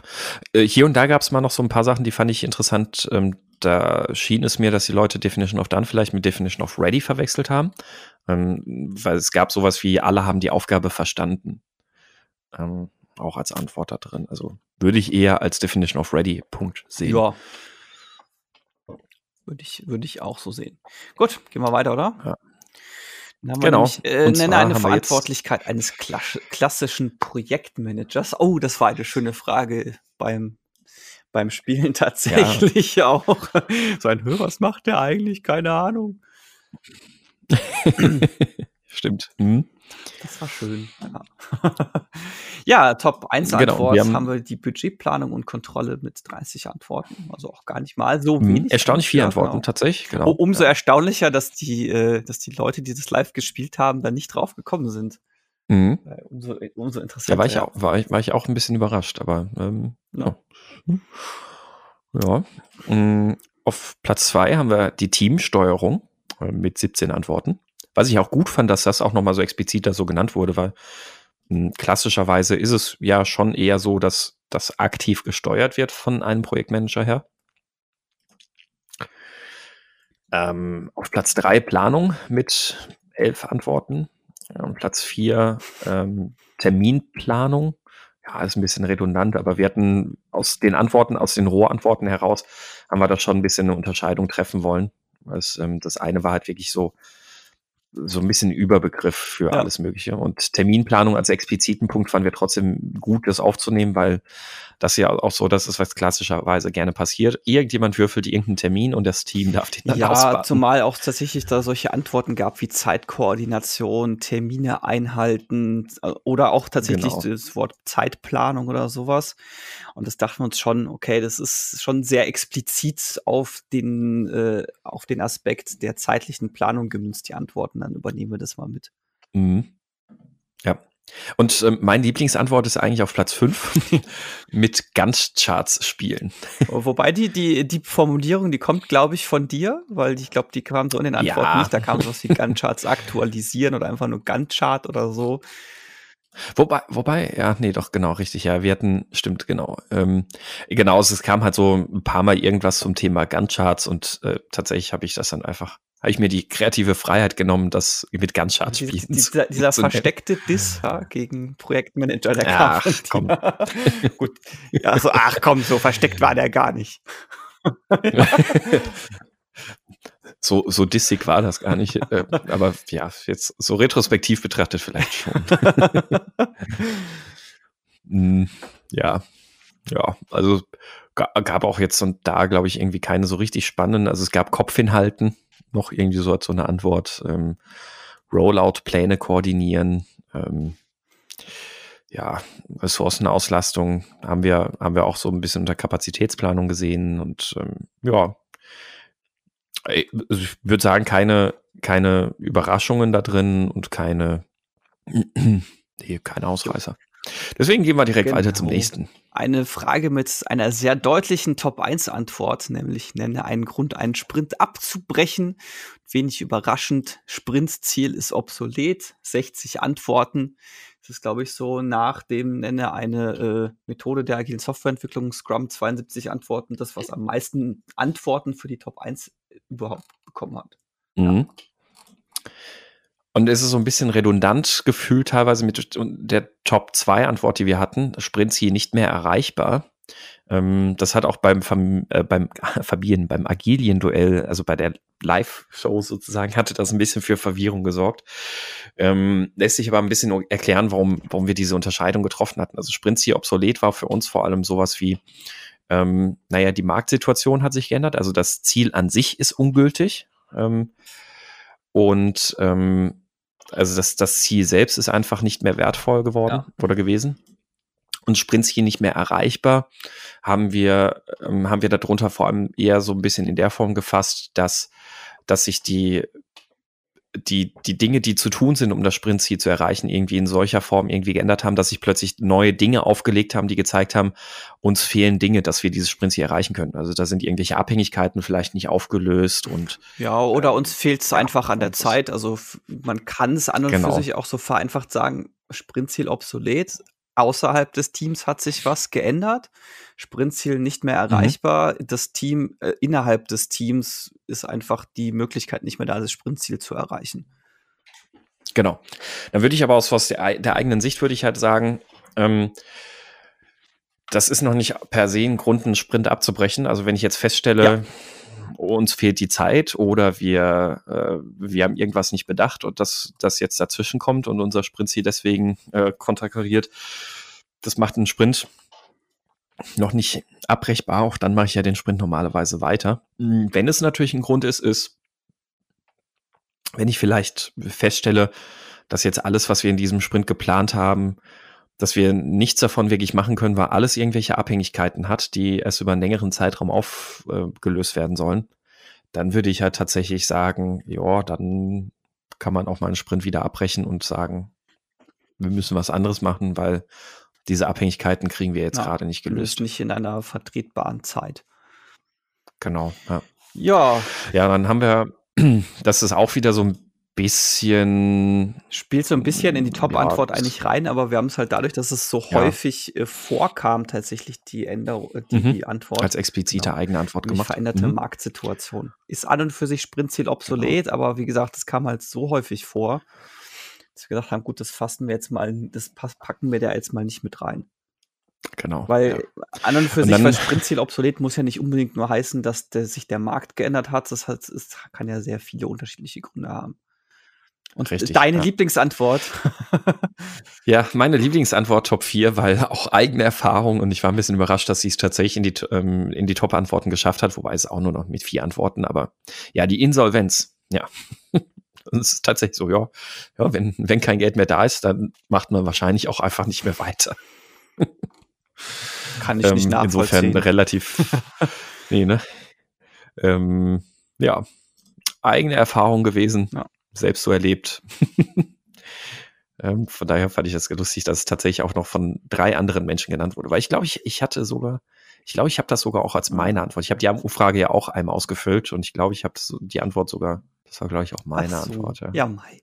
Äh, hier und da gab es mal noch so ein paar Sachen, die fand ich interessant. Da schien es mir, dass die Leute Definition of Done vielleicht mit Definition of Ready verwechselt haben. Ähm, weil es gab sowas wie, alle haben die Aufgabe verstanden. Ähm, auch als Antwort da drin. Also würde ich eher als Definition of Ready Punkt sehen. Ja. Würde ich, würde ich auch so sehen. Gut, gehen wir weiter, oder? Ja. Dann haben genau. Nämlich, äh, nenne eine Verantwortlichkeit eines klassischen Projektmanagers. Oh, das war eine schöne Frage beim, beim Spielen [laughs] tatsächlich ja. auch. [laughs] So ein Hörer, was macht der eigentlich? Keine Ahnung. [laughs] Stimmt. Mhm. Das war schön. Ja, ja Top 1 genau, Antwort haben, haben, wir die Budgetplanung und Kontrolle mit 30 Antworten. Also auch gar nicht mal so mhm, wenig. Erstaunlich viele Antworten, genau. tatsächlich. Genau. Umso ja. erstaunlicher, dass die, äh, dass die Leute, die das live gespielt haben, da nicht drauf gekommen sind. Mhm. Umso, umso interessanter. Da war ich, auch, war, ich, war ich auch ein bisschen überrascht, aber ähm, ja. ja. Mhm. Auf Platz 2 haben wir die Teamsteuerung äh, mit 17 Antworten. Was ich auch gut fand, dass das auch nochmal so explizit da so genannt wurde, weil mh, hm, klassischerweise ist es ja schon eher so, dass das aktiv gesteuert wird von einem Projektmanager her. Ähm, auf Platz drei Planung mit elf Antworten. Ja, Platz vier ähm, Terminplanung ja, ist ein bisschen redundant, aber wir hatten aus den Antworten, aus den Rohantworten heraus, haben wir da schon ein bisschen eine Unterscheidung treffen wollen. Das, ähm, das eine war halt wirklich so, so ein bisschen Überbegriff für ja. alles Mögliche. Und Terminplanung als expliziten Punkt fanden wir trotzdem gut, das aufzunehmen, weil das ja auch so, das ist, was klassischerweise gerne passiert. Irgendjemand würfelt irgendeinen Termin und das Team darf den dann Ja, auswarten. zumal auch tatsächlich da solche Antworten gab wie Zeitkoordination, Termine einhalten oder auch tatsächlich genau. das Wort Zeitplanung oder sowas. Und das dachten wir uns schon, okay, das ist schon sehr explizit auf den, äh, auf den Aspekt der zeitlichen Planung gemünzt, die Antworten. Dann übernehmen wir das mal mit. Mhm. Ja, und ähm, meine Lieblingsantwort ist eigentlich auf Platz 5 [laughs] mit Gantt-Charts spielen. Wobei die, die, die Formulierung, die kommt, glaube ich, von dir, weil ich glaube, die kam so in den Antworten ja. nicht. Da kam sowas wie Gantt-Charts aktualisieren oder einfach nur Gantt-Chart oder so. Wobei, wobei, ja, nee, doch, genau, richtig, ja, wir hatten, stimmt, genau. Ähm, genau, es kam halt so ein paar Mal irgendwas zum Thema Gantt-Charts und äh, tatsächlich habe ich das dann einfach habe ich mir die kreative Freiheit genommen, das mit ganz Schad spielen die, Dieser, dieser versteckte Diss ja, gegen Projektmanager der Ach, komm. [laughs] Gut. Also, ach komm, so versteckt war der gar nicht. [laughs] so, so dissig war das gar nicht. Äh, aber ja, jetzt so retrospektiv betrachtet vielleicht schon. [laughs] Hm, ja, ja, also gab auch jetzt und da, glaube ich, irgendwie keine so richtig spannenden. Also es gab Kopfinhalten, noch irgendwie so als so eine Antwort. Ähm, Rollout-Pläne koordinieren, ähm, ja, Ressourcenauslastung haben wir, haben wir auch so ein bisschen unter Kapazitätsplanung gesehen und ähm, ja, also ich würde sagen, keine, keine Überraschungen da drin und keine, [clears throat] nee, keine Ausreißer. Deswegen gehen wir direkt genau. weiter zum genau. nächsten. Eine Frage mit einer sehr deutlichen Top-1-Antwort, nämlich nenne einen Grund, einen Sprint abzubrechen. Wenig überraschend, Sprintziel ist obsolet, 60 Antworten. Das ist, glaube ich, so nach dem nenne eine äh, Methode der agilen Softwareentwicklung, Scrum 72 Antworten, das, was am meisten Antworten für die Top 1 überhaupt bekommen hat. Mhm. Ja. Und es ist so ein bisschen redundant gefühlt teilweise mit der Top 2 Antwort, die wir hatten. Sprintziel nicht mehr erreichbar. Ähm, das hat auch beim, Fam äh, beim [laughs] Fabian, beim Agilien-Duell, also bei der Live-Show sozusagen, hatte das ein bisschen für Verwirrung gesorgt. Ähm, lässt sich aber ein bisschen erklären, warum, warum wir diese Unterscheidung getroffen hatten. Also Sprintziel obsolet war für uns vor allem sowas wie, ähm, naja, die Marktsituation hat sich geändert, also das Ziel an sich ist ungültig. Ähm, und ähm, also das, das Ziel selbst ist einfach nicht mehr wertvoll geworden ja. oder gewesen. Und Sprintziel nicht mehr erreichbar, haben wir, ähm, haben wir darunter vor allem eher so ein bisschen in der Form gefasst, dass, dass sich die die, die Dinge, die zu tun sind, um das Sprintziel zu erreichen, irgendwie in solcher Form irgendwie geändert haben, dass sich plötzlich neue Dinge aufgelegt haben, die gezeigt haben, uns fehlen Dinge, dass wir dieses Sprintziel erreichen können. Also da sind irgendwelche Abhängigkeiten vielleicht nicht aufgelöst und ja, oder äh, uns fehlt es einfach an der Zeit. Also man kann es an und genau. für sich auch so vereinfacht sagen, Sprintziel obsolet, außerhalb des Teams hat sich was geändert. Sprintziel nicht mehr mhm. erreichbar. Mhm. Das Team, äh, innerhalb des Teams ist einfach die Möglichkeit nicht mehr da, das Sprintziel zu erreichen. Genau. Dann würde ich aber aus, aus der, der, eigenen Sicht würde ich halt sagen, ähm, das ist noch nicht per se ein Grund, einen Sprint abzubrechen. Also wenn ich jetzt feststelle, ja. uns fehlt die Zeit oder wir, äh, wir haben irgendwas nicht bedacht und das, das jetzt dazwischen kommt und unser Sprintziel deswegen äh, konterkariert, das macht einen Sprint noch nicht abbrechbar, auch dann mache ich ja den Sprint normalerweise weiter. Hm, wenn es natürlich ein Grund ist, ist, wenn ich vielleicht feststelle, dass jetzt alles, was wir in diesem Sprint geplant haben, dass wir nichts davon wirklich machen können, weil alles irgendwelche Abhängigkeiten hat, die erst über einen längeren Zeitraum aufgelöst werden sollen, dann würde ich halt tatsächlich sagen, ja, dann kann man auch mal einen Sprint wieder abbrechen und sagen, wir müssen was anderes machen, weil diese Abhängigkeiten kriegen wir jetzt ja, gerade nicht gelöst. Nicht in einer vertretbaren Zeit. Genau, ja. Ja. Ja, dann haben wir, [clears throat] das ist auch wieder so ein bisschen. Spielt so ein bisschen in die Top-Antwort ja, eigentlich rein, aber wir haben es halt dadurch, dass es so ja. häufig äh, vorkam, tatsächlich die Änderung, äh, die, mhm. die, Antwort. Als explizite genau. eigene Antwort gemacht. Veränderte mhm. Marktsituation. Ist an und für sich Sprintziel obsolet, genau. aber wie gesagt, es kam halt so häufig vor, dass wir gesagt haben, gut, das fassen wir jetzt mal, das packen wir da jetzt mal nicht mit rein. Genau. Weil ja. an und für Und sich, weil Sprintziel obsolet muss ja nicht unbedingt nur heißen, dass der, sich der Markt geändert hat. Das hat, es kann ja sehr viele unterschiedliche Gründe haben. Und Richtig, deine ja. Lieblingsantwort. [laughs] Ja, meine Lieblingsantwort Top 4, weil auch eigene Erfahrung und ich war ein bisschen überrascht, dass sie es tatsächlich in die, ähm, in die Top-Antworten geschafft hat, wobei es auch nur noch mit vier Antworten, aber ja, die Insolvenz, ja. Und es ist tatsächlich so, ja, ja wenn, wenn kein Geld mehr da ist, dann macht man wahrscheinlich auch einfach nicht mehr weiter. [laughs] kann ich nicht Ähm, nachvollziehen. insofern relativ, [laughs] nee, ne? Ähm, ja, eigene Erfahrung gewesen, Ja. selbst so erlebt. [laughs] ähm, von daher fand ich das lustig, dass es tatsächlich auch noch von drei anderen Menschen genannt wurde, weil ich glaube, ich, ich hatte sogar, ich glaube, ich habe das sogar auch als meine Antwort. Ich habe die Umfrage ja auch einmal ausgefüllt und ich glaube, ich habe die Antwort sogar, das war, glaube ich, auch meine so. Antwort. Ja. Ja, Mai.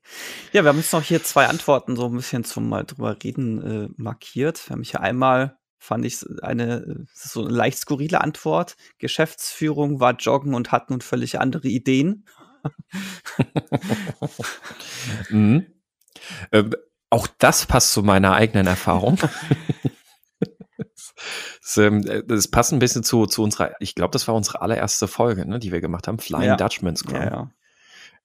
Ja, wir haben jetzt noch hier zwei Antworten so ein bisschen zum mal drüber reden äh, markiert. Wir haben hier einmal, fand ich eine äh, so eine leicht skurrile Antwort. Geschäftsführung war joggen und hat nun völlig andere Ideen. [laughs] Mhm. Ähm, auch das passt zu meiner eigenen Erfahrung. [laughs] Das, ähm, das passt ein bisschen zu, zu unserer, ich glaube, das war unsere allererste Folge, ne, die wir gemacht haben, Flying Ja. Dutchman Scrum. Ja, ja.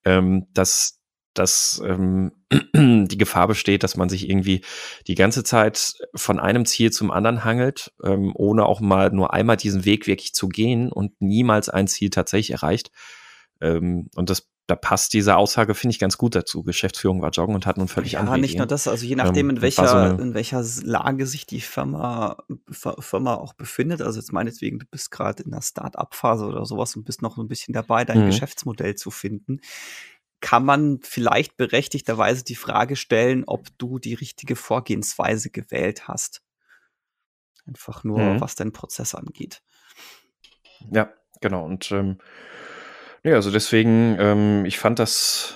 Ähm, dass, dass ähm, [clears throat] die Gefahr besteht, dass man sich irgendwie die ganze Zeit von einem Ziel zum anderen hangelt, ähm, ohne auch mal nur einmal diesen Weg wirklich zu gehen und niemals ein Ziel tatsächlich erreicht. Ähm, und das, da passt diese Aussage, finde ich, ganz gut dazu. Geschäftsführung war joggen und hat nun völlig Ja, andere nicht nur Ideen. das, also je nachdem, Ähm, in welcher, so eine- in welcher Lage sich die Firma, Firma auch befindet. Also jetzt meinetwegen, du bist gerade in der Start-up-Phase oder sowas und bist noch so ein bisschen dabei, dein Mhm. Geschäftsmodell zu finden. Kann man vielleicht berechtigterweise die Frage stellen, ob du die richtige Vorgehensweise gewählt hast. Einfach nur, Mhm. was deinen Prozess angeht. Ja, genau. Und ähm, ja, also deswegen, ähm, ich fand das,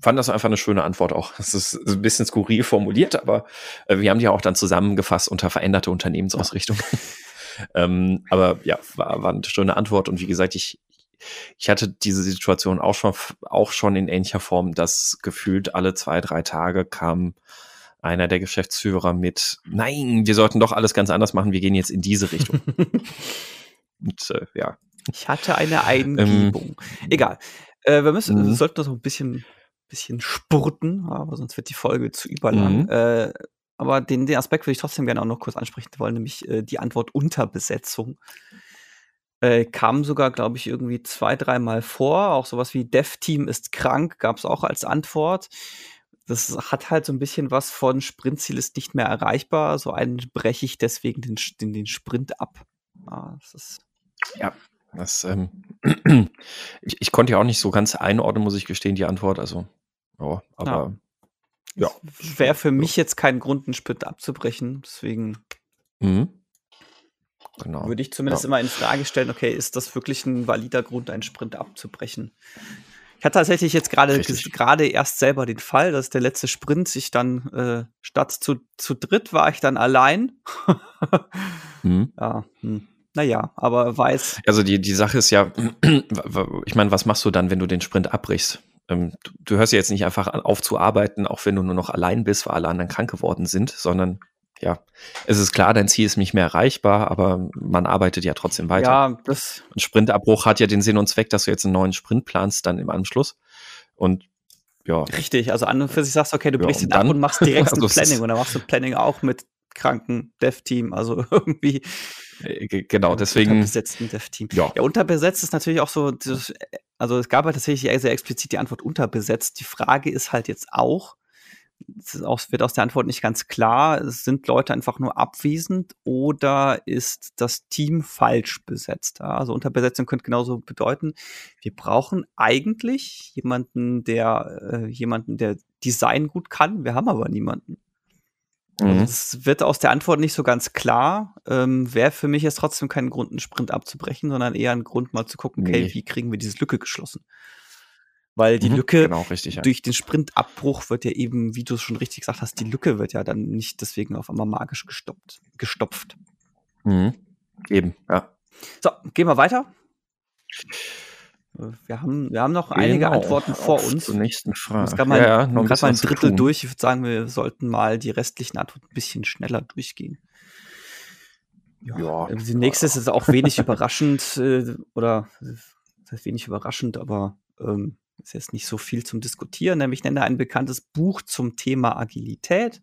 fand das einfach eine schöne Antwort auch. Es ist ein bisschen skurril formuliert, aber äh, wir haben die auch dann zusammengefasst unter veränderte Unternehmensausrichtung. [laughs] ähm, aber ja, war, war eine schöne Antwort. Und wie gesagt, ich, ich hatte diese Situation auch schon, auch schon in ähnlicher Form, dass gefühlt alle zwei, drei Tage kam einer der Geschäftsführer mit, nein, wir sollten doch alles ganz anders machen, wir gehen jetzt in diese Richtung. [laughs] Und äh, ja, Ich hatte eine [laughs] Eingebung. Egal. Äh, wir müssen, Mhm. wir sollten das noch ein bisschen, bisschen spurten, aber sonst wird die Folge zu überlang. Mhm. Äh, aber den, den Aspekt würde ich trotzdem gerne auch noch kurz ansprechen wollen, nämlich äh, die Antwort Unterbesetzung. Äh, kam sogar, glaube ich, irgendwie zwei, dreimal vor. Auch sowas wie Dev-Team ist krank, gab es auch als Antwort. Das hat halt so ein bisschen was von Sprintziel ist nicht mehr erreichbar. So einen breche ich deswegen den, den, den Sprint ab. Ah, das ist Das, ähm, [clears throat] ich, ich konnte ja auch nicht so ganz einordnen, muss ich gestehen, die Antwort. Also, ja, aber ja. Wäre für mich jetzt kein Grund, einen Sprint abzubrechen. Deswegen Mhm. Genau. würde ich zumindest Ja. immer in Frage stellen, okay, ist das wirklich ein valider Grund, einen Sprint abzubrechen? Ich hatte tatsächlich jetzt gerade gerade erst selber den Fall, dass der letzte Sprint sich dann äh, statt zu, zu dritt war ich dann allein. [laughs] Mhm. ja, hm. Naja, aber weiß, Also die, die Sache ist ja, ich meine, was machst du dann, wenn du den Sprint abbrichst? Ähm, du, du hörst ja jetzt nicht einfach auf zu arbeiten, auch wenn du nur noch allein bist, weil alle anderen krank geworden sind, sondern ja, es ist klar, dein Ziel ist nicht mehr erreichbar, aber man arbeitet ja trotzdem weiter. ja, das, Ein Sprintabbruch hat ja den Sinn und Zweck, dass du jetzt einen neuen Sprint planst, dann im Anschluss. Und ja, richtig. Also an und für sich sagst du, okay, du Ja, brichst ihn ab dann- und machst direkt [laughs] ein Also ist- Planning. Und dann machst du Planning auch mit kranken Dev-Team. Also [laughs] irgendwie ge- genau, Ja, deswegen, Unterbesetzten Dev-Team. ja, Ja, unterbesetzt ist natürlich auch so, das, also es gab halt tatsächlich sehr explizit die Antwort unterbesetzt. Die Frage ist halt jetzt auch, es auch, wird aus der Antwort nicht ganz klar, sind Leute einfach nur abwesend oder ist das Team falsch besetzt? Also Unterbesetzung könnte genauso bedeuten, wir brauchen eigentlich jemanden, der äh, jemanden, der Design gut kann, wir haben aber niemanden. Also mhm. das wird aus der Antwort nicht so ganz klar. Ähm, Wäre für mich jetzt trotzdem kein Grund, einen Sprint abzubrechen, sondern eher ein Grund, mal zu gucken, okay, Nee. wie kriegen wir diese Lücke geschlossen? Weil die Mhm, Lücke genau, richtig, ja. durch den Sprintabbruch wird ja eben, wie du es schon richtig gesagt hast, die Lücke wird ja dann nicht deswegen auf einmal magisch gestoppt, gestopft. Mhm. Eben, ja. So, gehen wir weiter. Äh, Wir haben, wir haben noch einige Genau, Antworten vor uns. Zur nächsten Frage. Es gab mal, ja, noch gerade mal ein zu Drittel durch. Ich würde sagen, wir sollten mal die restlichen Antworten ein bisschen schneller durchgehen. Ja, ja. Die nächste ist auch wenig [laughs] überraschend äh, oder das heißt wenig überraschend, aber ähm, ist jetzt nicht so viel zum Diskutieren. Nämlich nenne ein bekanntes Buch zum Thema Agilität.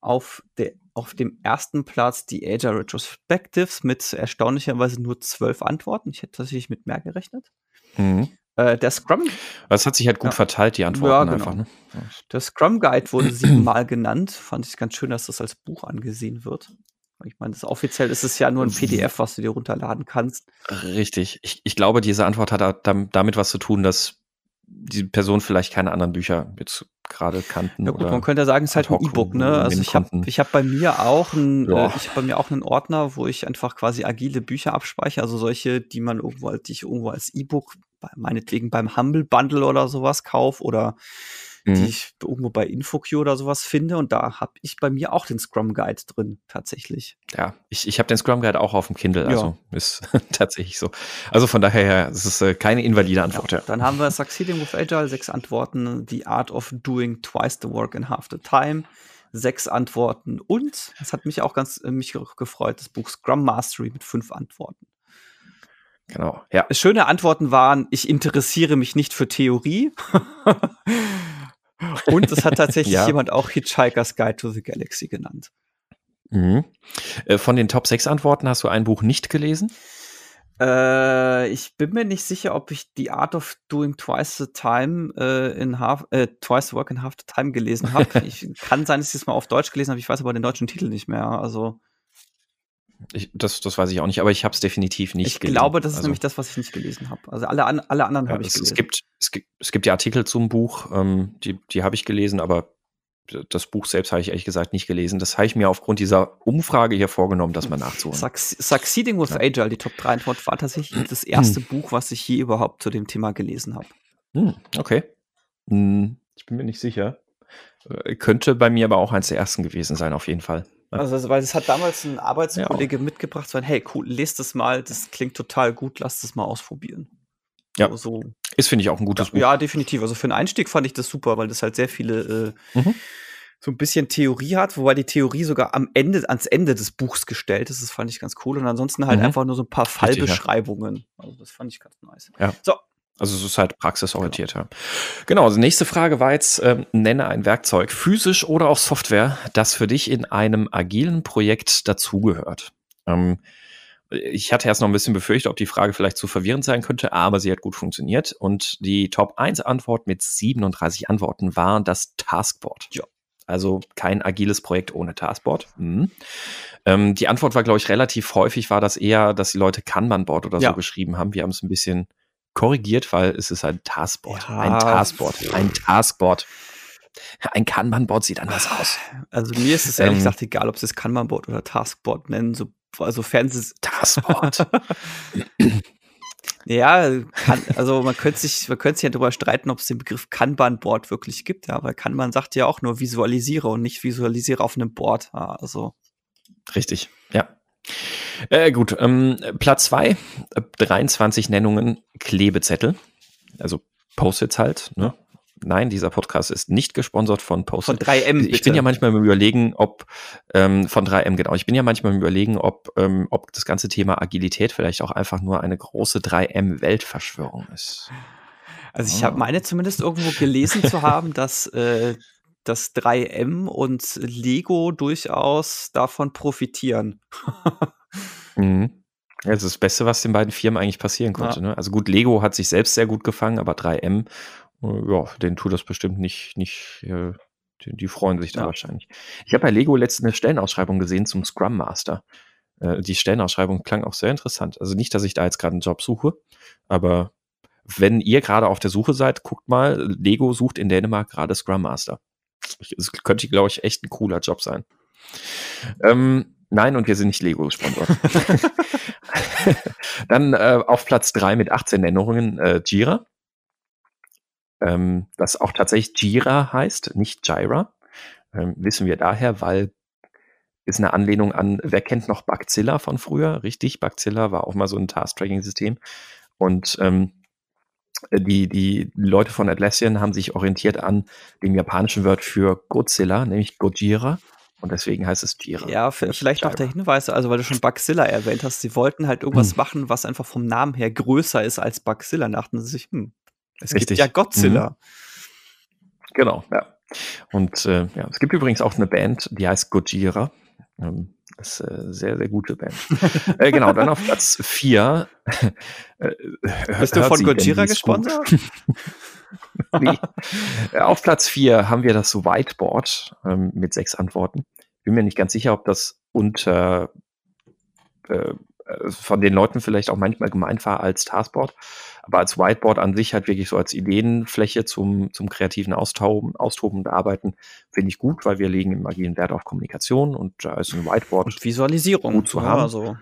Auf, der, auf dem ersten Platz die Agile Retrospectives mit erstaunlicherweise nur zwölf Antworten. Ich hätte tatsächlich mit mehr gerechnet. Mhm. Äh, der Scrum. Das hat sich halt gut ja. verteilt, die Antworten ja, genau. einfach. Ne? Der Scrum Guide wurde [clears throat] siebenmal genannt. Fand ich ganz schön, dass das als Buch angesehen wird. Ich meine, das offiziell ist es ja nur ein PDF, was du dir runterladen kannst. Richtig. Ich, ich glaube, diese Antwort hat damit was zu tun, dass die Person vielleicht keine anderen Bücher jetzt gerade kannten. Ja gut, man könnte sagen, es ist halt ein E-Book, ne? Also ich habe ich hab bei mir auch ein, ja. äh, ich habe bei mir auch einen Ordner, wo ich einfach quasi agile Bücher abspeichere, also solche, die man irgendwo, die ich irgendwo als E-Book, meinetwegen beim Humble Bundle oder sowas kaufe oder mhm. die ich irgendwo bei InfoQ oder sowas finde. Und da habe ich bei mir auch den Scrum Guide drin, tatsächlich. Ja, ich, ich habe den Scrum Guide auch auf dem Kindle, also ja. ist [laughs] tatsächlich so. Also von daher, es ist äh, keine invalide Antwort. Ja. Dann haben wir Succeeding with Agile, sechs Antworten, The Art of Doing Twice the Work in Half the Time sechs Antworten und es hat mich auch ganz äh, mich gefreut, das Buch Scrum Mastery mit fünf Antworten. Genau, ja. Schöne Antworten waren, ich interessiere mich nicht für Theorie. [laughs] Und es hat tatsächlich [laughs] ja. jemand auch Hitchhiker's Guide to the Galaxy genannt. Mhm. Äh, von den Top 6 Antworten hast du ein Buch nicht gelesen? Äh, ich bin mir nicht sicher, ob ich The Art of Doing Twice the Time äh, in half, äh, Twice the Work in Half the Time gelesen habe. [laughs] kann sein, dass ich es mal auf Deutsch gelesen habe. Ich weiß aber den deutschen Titel nicht mehr. Also ich, das, das weiß ich auch nicht, aber ich habe es definitiv nicht ich gelesen. Ich glaube, das ist also, nämlich das, was ich nicht gelesen habe. Also alle, alle anderen ja, habe ich es, gelesen. Es gibt, es, gibt, es gibt ja Artikel zum Buch, ähm, die, die habe ich gelesen, aber das Buch selbst habe ich ehrlich gesagt nicht gelesen. Das habe ich mir aufgrund dieser Umfrage hier vorgenommen, das mal nachzuholen. Succeeding with ja. Agile, die Top 3 Antwort, war tatsächlich das erste Buch, was ich je überhaupt zu dem Thema gelesen habe. Hm, okay. Hm, ich bin mir nicht sicher. Äh, könnte bei mir aber auch eins der ersten gewesen sein, auf jeden Fall. Also, weil es hat damals ein Arbeitskollege ja. mitgebracht, so, hey, cool, lest das mal, das klingt total gut, lass das mal ausprobieren. Ja, so, ist, finde ich, auch ein gutes ja, Buch. Ja, definitiv. Also für einen Einstieg fand ich das super, weil das halt sehr viele, äh, mhm. so ein bisschen Theorie hat, wobei die Theorie sogar am Ende, ans Ende des Buchs gestellt ist. Das fand ich ganz cool. Und ansonsten halt mhm. einfach nur so ein paar Fallbeschreibungen. Richtig, ja. Also das fand ich ganz nice. Ja. So, also es ist halt praxisorientiert. Genau, genau also nächste Frage war jetzt, ähm, nenne ein Werkzeug, physisch oder auch Software, das für dich in einem agilen Projekt dazugehört. Ähm, ich hatte erst noch ein bisschen befürchtet, ob die Frage vielleicht zu verwirrend sein könnte, aber sie hat gut funktioniert. Und die Top 1 Antwort mit 37 Antworten war das Taskboard. Ja. Also kein agiles Projekt ohne Taskboard. Mhm. Ähm, die Antwort war, glaube ich, relativ häufig, war das eher, dass die Leute Kanban-Board oder ja. so geschrieben haben. Wir haben es ein bisschen korrigiert, weil es ist ein Taskboard. Ja. Ein Taskboard. Ein Taskboard. Ein Kanban-Board sieht anders aus. Also mir ist es ehrlich ähm, gesagt egal, ob sie es Kanban-Board oder Taskboard nennen, so, sofern sie es Taskboard. [laughs] ja, kann, also man könnte sich, man könnte sich ja darüber streiten, ob es den Begriff Kanban-Board wirklich gibt, ja, weil Kanban sagt ja auch nur visualisiere und nicht visualisiere auf einem Board. Ja, also. Richtig, ja. Äh, gut, ähm, Platz zwei, 23 Nennungen Klebezettel. Also Post-its halt. Ne? Nein, dieser Podcast ist nicht gesponsert von Post-it. Von 3M. Bitte. Ich bin ja manchmal im Überlegen, ob ähm, von 3M, genau. Ich bin ja manchmal im Überlegen, ob, ähm, ob das ganze Thema Agilität vielleicht auch einfach nur eine große 3M-Weltverschwörung ist. Also ich oh. habe meine zumindest irgendwo gelesen zu haben, [laughs] dass äh, das 3M und Lego durchaus davon profitieren. [laughs] mhm. Das ist das Beste, was den beiden Firmen eigentlich passieren konnte. Ja. Ne? Also gut, Lego hat sich selbst sehr gut gefangen, aber 3M, äh, ja, denen tut das bestimmt nicht, nicht, äh, die, die, freuen sich da ja. wahrscheinlich. Ich habe bei Lego letztens eine Stellenausschreibung gesehen zum Scrum Master. Äh, die Stellenausschreibung klang auch sehr interessant. Also nicht, dass ich da jetzt gerade einen Job suche, aber wenn ihr gerade auf der Suche seid, guckt mal, Lego sucht in Dänemark gerade Scrum Master. Das könnte, glaube ich, echt ein cooler Job sein. Ähm, nein, und wir sind nicht Lego-Sponsor. [laughs] Dann äh, auf Platz 3 mit 18 Nennungen äh, Jira. Ähm, das auch tatsächlich Jira heißt, nicht Jira. Ähm, wissen wir daher, weil ist eine Anlehnung an, wer kennt noch Bugzilla von früher? Richtig, Bugzilla war auch mal so ein Task-Tracking-System. Und ähm, die, die Leute von Atlassian haben sich orientiert an dem japanischen Wort für Godzilla, nämlich Gojira. Und deswegen heißt es Jira. Ja, vielleicht noch der Hinweis, also weil du schon Bugzilla erwähnt hast, sie wollten halt irgendwas hm. machen, was einfach vom Namen her größer ist als Bugzilla. Dachten sie sich, hm, es Richtig. gibt ja Godzilla. Mhm. Genau, ja. Und äh, ja, es gibt übrigens auch eine Band, die heißt Gojira. Ähm, das ist eine sehr, sehr gute Band. [laughs] äh, genau, dann auf Platz 4. [laughs] Äh, Bist du von Gojira gesponsert? [laughs] nee. [laughs] Äh, auf Platz 4 haben wir das Whiteboard ähm, mit sechs Antworten. Bin mir nicht ganz sicher, ob das unter äh, äh, von den Leuten vielleicht auch manchmal gemeint war als Taskboard, aber als Whiteboard an sich halt wirklich so als Ideenfläche zum, zum kreativen Austoben, Austoben und Arbeiten finde ich gut, weil wir legen im agilen Wert auf Kommunikation und da ist ein Whiteboard und Visualisierung gut zu haben. Also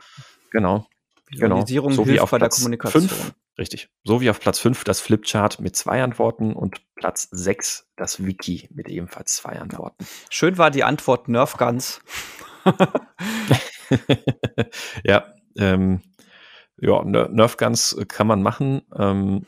genau. Visualisierung genau. so hilft bei der Kommunikation. Fünf, richtig. So wie auf Platz 5 das Flipchart mit zwei Antworten und Platz 6 das Wiki mit ebenfalls zwei Antworten. Schön war die Antwort Nerfguns. [laughs] ja, ähm, ja, Nerfguns kann man machen. Ähm,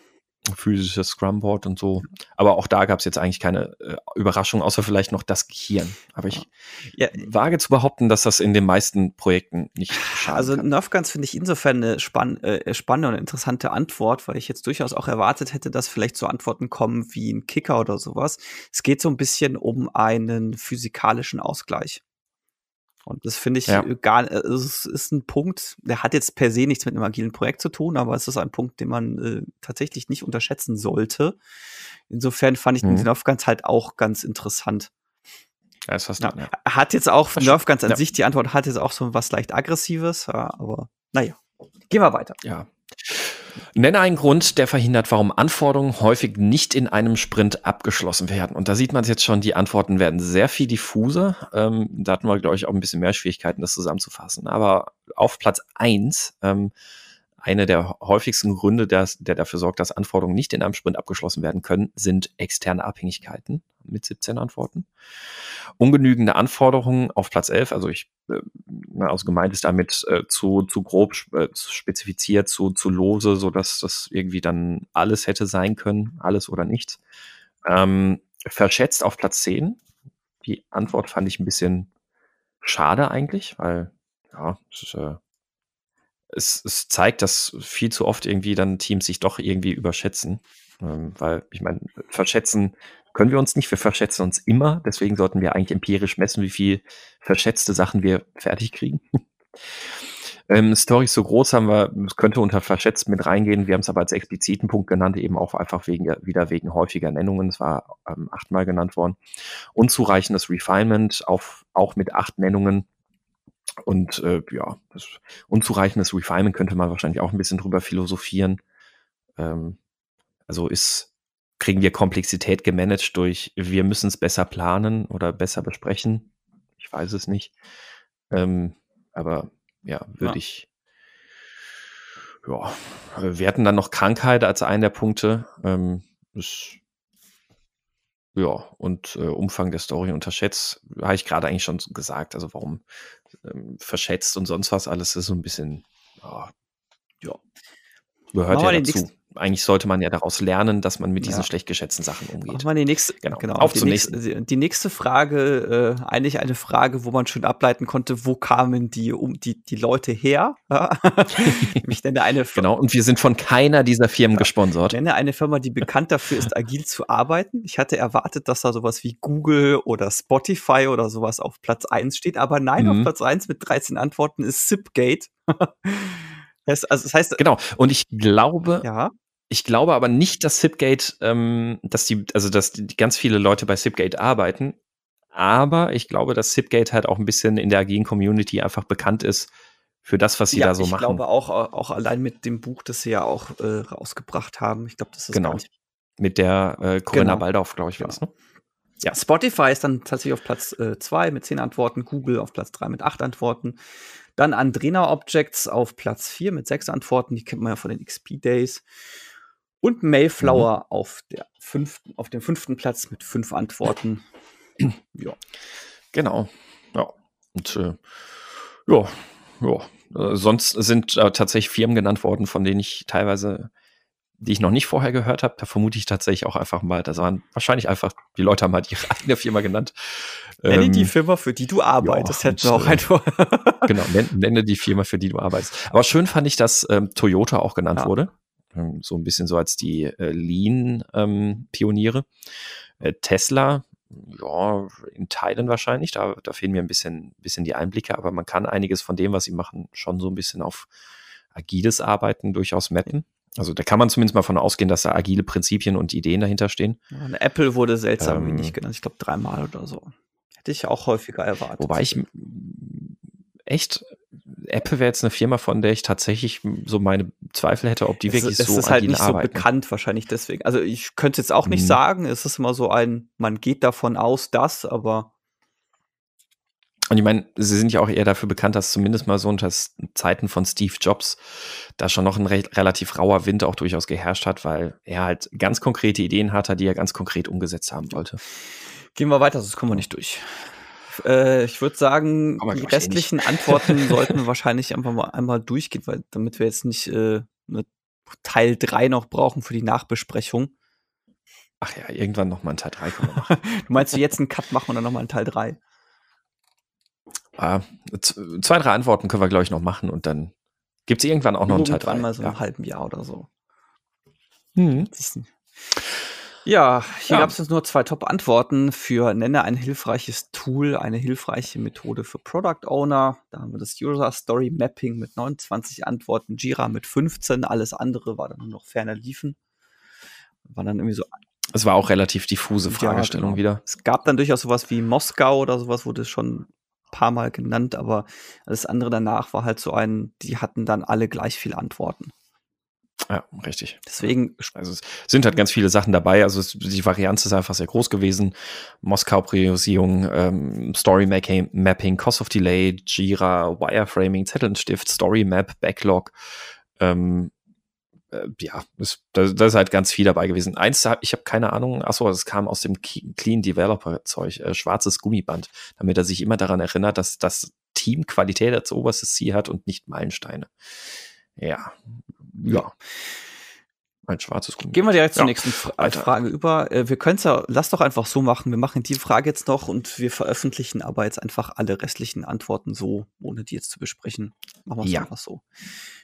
physisches Scrumboard und so. Aber auch da gab es jetzt eigentlich keine äh, Überraschung, außer vielleicht noch das Gehirn. Aber ich ja. wage zu behaupten, dass das in den meisten Projekten nicht schadet. Also Nerfguns finde ich insofern eine spann äh, spannende und interessante Antwort, weil ich jetzt durchaus auch erwartet hätte, dass vielleicht so Antworten kommen wie ein Kicker oder sowas. Es geht so ein bisschen um einen physikalischen Ausgleich. Und das finde ich ja. Äh, gar, äh, es ist ein Punkt, der hat jetzt per se nichts mit einem agilen Projekt zu tun, aber es ist ein Punkt, den man äh, tatsächlich nicht unterschätzen sollte. Insofern fand ich mhm. den Nerfguns halt auch ganz interessant. Ja, ist fast, ja. ja. Hat jetzt auch, Nerfguns an sich, die Antwort hat jetzt auch so was leicht Aggressives, ja, aber naja. Gehen wir weiter. Ja. Nenne einen Grund, der verhindert, warum Anforderungen häufig nicht in einem Sprint abgeschlossen werden. Und da sieht man es jetzt schon, die Antworten werden sehr viel diffuser. Ähm, da hatten wir, glaube ich, auch ein bisschen mehr Schwierigkeiten, das zusammenzufassen. Aber auf Platz eins ähm, eine der häufigsten Gründe, der, der dafür sorgt, dass Anforderungen nicht in einem Sprint abgeschlossen werden können, sind externe Abhängigkeiten mit 17 Antworten. Ungenügende Anforderungen auf Platz 11, also ich, äh, also gemeint ist damit äh, zu, zu grob äh, spezifiziert, zu, zu lose, so dass das irgendwie dann alles hätte sein können, alles oder nichts. Ähm, verschätzt auf Platz 10. Die Antwort fand ich ein bisschen schade eigentlich, weil ja, es ist, äh, es, es zeigt, dass viel zu oft irgendwie dann Teams sich doch irgendwie überschätzen. Ähm, weil, ich meine, verschätzen können wir uns nicht, wir verschätzen uns immer. Deswegen sollten wir eigentlich empirisch messen, wie viel verschätzte Sachen wir fertig kriegen. [laughs] ähm, Stories so groß haben wir, es könnte unter verschätzt mit reingehen. Wir haben es aber als expliziten Punkt genannt, eben auch einfach wegen, wieder wegen häufiger Nennungen. Es war ähm, achtmal genannt worden. Unzureichendes Refinement, auf, auch mit acht Nennungen und äh, ja, das unzureichendes Refinement könnte man wahrscheinlich auch ein bisschen drüber philosophieren. Ähm, also ist, kriegen wir Komplexität gemanagt durch, wir müssen es besser planen oder besser besprechen. Ich weiß es nicht. Ähm, aber ja, würde ja. ich. Ja, wir hatten dann noch Krankheit als einen der Punkte. Ähm, ist ja, und äh, Umfang der Story unterschätzt, habe ich gerade eigentlich schon gesagt. Also warum ähm, verschätzt und sonst was alles ist so ein bisschen, ja, ja gehört ja dazu eigentlich sollte man ja daraus lernen, dass man mit diesen ja. schlecht geschätzten Sachen umgeht. Wir die nächste, genau. genau auf die, nächste, die nächste Frage, äh, eigentlich eine Frage, wo man schön ableiten konnte, wo kamen die, um, die, die Leute her? [laughs] ich nenne eine Firma, Genau, und wir sind von keiner dieser Firmen ja, gesponsert. Ich nenne eine Firma, die bekannt dafür ist, agil zu arbeiten. Ich hatte erwartet, dass da sowas wie Google oder Spotify oder sowas auf Platz 1 steht, aber nein, mhm. auf Platz 1 mit 13 Antworten ist Zipgate. [laughs] Das, also das heißt, genau. Und ich glaube, ja. Ich glaube aber nicht, dass Zipgate, ähm, dass die, also dass die, ganz viele Leute bei Zipgate arbeiten. Aber ich glaube, dass Zipgate halt auch ein bisschen in der agilen Community einfach bekannt ist für das, was sie ja, da so ich machen. Ich glaube auch, auch allein mit dem Buch, das sie ja auch äh, rausgebracht haben. Ich glaube, das ist genau. Mit der äh, Corinna genau. Baldauf, glaube ich, war es, ne? Ja, Spotify ist dann tatsächlich auf Platz 2 äh, mit 10 Antworten, Google auf Platz 3 mit 8 Antworten. Dann Andrena Objects auf Platz 4 mit 6 Antworten, die kennt man ja von den XP Days. Und Mayflower mhm. auf, der fünften, auf dem fünften Platz mit fünf Antworten. [clears throat] ja. Genau. Ja. Und äh, ja, ja. Äh, sonst sind äh, tatsächlich Firmen genannt worden, von denen ich teilweise die ich noch nicht vorher gehört habe. Da vermute ich tatsächlich auch einfach mal, das waren wahrscheinlich einfach, die Leute haben halt ihre [laughs] eigene Firma genannt. Nenne ähm, die Firma, für die du arbeitest, ja, hätten wir auch äh, einfach. genau, nenne, nenne, die Firma, für die du arbeitest. Aber schön fand ich, dass ähm, Toyota auch genannt ja. wurde. Ähm, so ein bisschen so als die äh, Lean-Pioniere. Ähm, äh, Tesla, ja, in Teilen wahrscheinlich. Da, da fehlen mir ein bisschen, bisschen die Einblicke, aber man kann einiges von dem, was sie machen, schon so ein bisschen auf agiles Arbeiten durchaus mappen. Also da kann man zumindest mal von ausgehen, dass da agile Prinzipien und Ideen dahinter stehen. Ja, Apple wurde seltsam ähm, wenig genannt. Ich glaube dreimal oder so. Hätte ich auch häufiger erwartet. Wobei ich echt, Apple wäre jetzt eine Firma, von der ich tatsächlich so meine Zweifel hätte, ob die es, wirklich es so Es ist halt nicht arbeiten. so bekannt wahrscheinlich deswegen. Also ich könnte jetzt auch nicht mhm. sagen, es ist immer so ein, man geht davon aus, dass, aber und ich meine, sie sind ja auch eher dafür bekannt, dass zumindest mal so unter Zeiten von Steve Jobs da schon noch ein re relativ rauer Wind auch durchaus geherrscht hat, weil er halt ganz konkrete Ideen hatte, die er ganz konkret umgesetzt haben wollte. Gehen wir weiter, sonst kommen wir nicht durch. Äh, ich würde sagen, die eh restlichen Antworten [laughs] sollten wir wahrscheinlich einfach mal einmal durchgehen, weil damit wir jetzt nicht äh, eine Teil 3 noch brauchen für die Nachbesprechung. Ach ja, irgendwann nochmal ein Teil 3 können wir machen. [laughs] du meinst du jetzt einen Cut machen und dann nochmal einen Teil 3? Ah, zwei, drei Antworten können wir, glaube ich, noch machen und dann gibt es irgendwann auch noch einen Teil 3. mal so ja. einem halben Jahr oder so. Mhm. Ja, hier ja. gab es jetzt nur zwei Top-Antworten für nenne ein hilfreiches Tool, eine hilfreiche Methode für Product Owner. Da haben wir das User Story Mapping mit 29 Antworten, Jira mit 15, alles andere war dann nur noch ferner liefen. War dann irgendwie so. Es war auch relativ diffuse Fragestellung ja, genau. wieder. Es gab dann durchaus sowas wie Moskau oder sowas, wurde schon ein paar Mal genannt, aber alles andere danach war halt so ein, die hatten dann alle gleich viele Antworten. Ja, richtig. Deswegen. Also es sind halt ganz viele Sachen dabei. Also es, die Varianz ist einfach sehr groß gewesen. Moskau-Priorisierung, ähm, Story-Mapping, Cost of Delay, Jira, Wireframing, Zettelstift, Story Map, Backlog. Ähm, äh, ja, das, da, ist halt ganz viel dabei gewesen. Eins, ich habe keine Ahnung, achso, es kam aus dem Clean Developer-Zeug, äh, schwarzes Gummiband, damit er sich immer daran erinnert, dass das Team Qualität als oberstes Ziel hat und nicht Meilensteine. Ja, ja. Ein schwarzes Gummi. Gehen wir direkt zur ja. nächsten Fra Alter. Frage über. Äh, wir können es ja, lass doch einfach so machen. Wir machen die Frage jetzt noch und wir veröffentlichen aber jetzt einfach alle restlichen Antworten so, ohne die jetzt zu besprechen. Machen wir es ja. einfach so.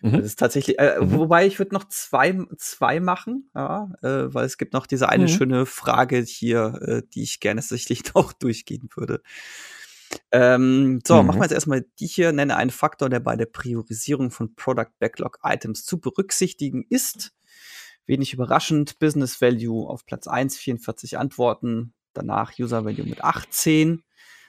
Mhm. Das ist tatsächlich, äh, mhm. wobei ich würde noch zwei, zwei machen, ja, äh, weil es gibt noch diese eine mhm. schöne Frage hier, äh, die ich gerne sicherlich [laughs] noch durchgehen würde. Ähm, so, mhm. machen wir jetzt erstmal die hier. Nenne einen Faktor, der bei der Priorisierung von Product Backlog Items zu berücksichtigen ist. Wenig überraschend, Business Value auf Platz 1, 44 Antworten. Danach User Value mit 18.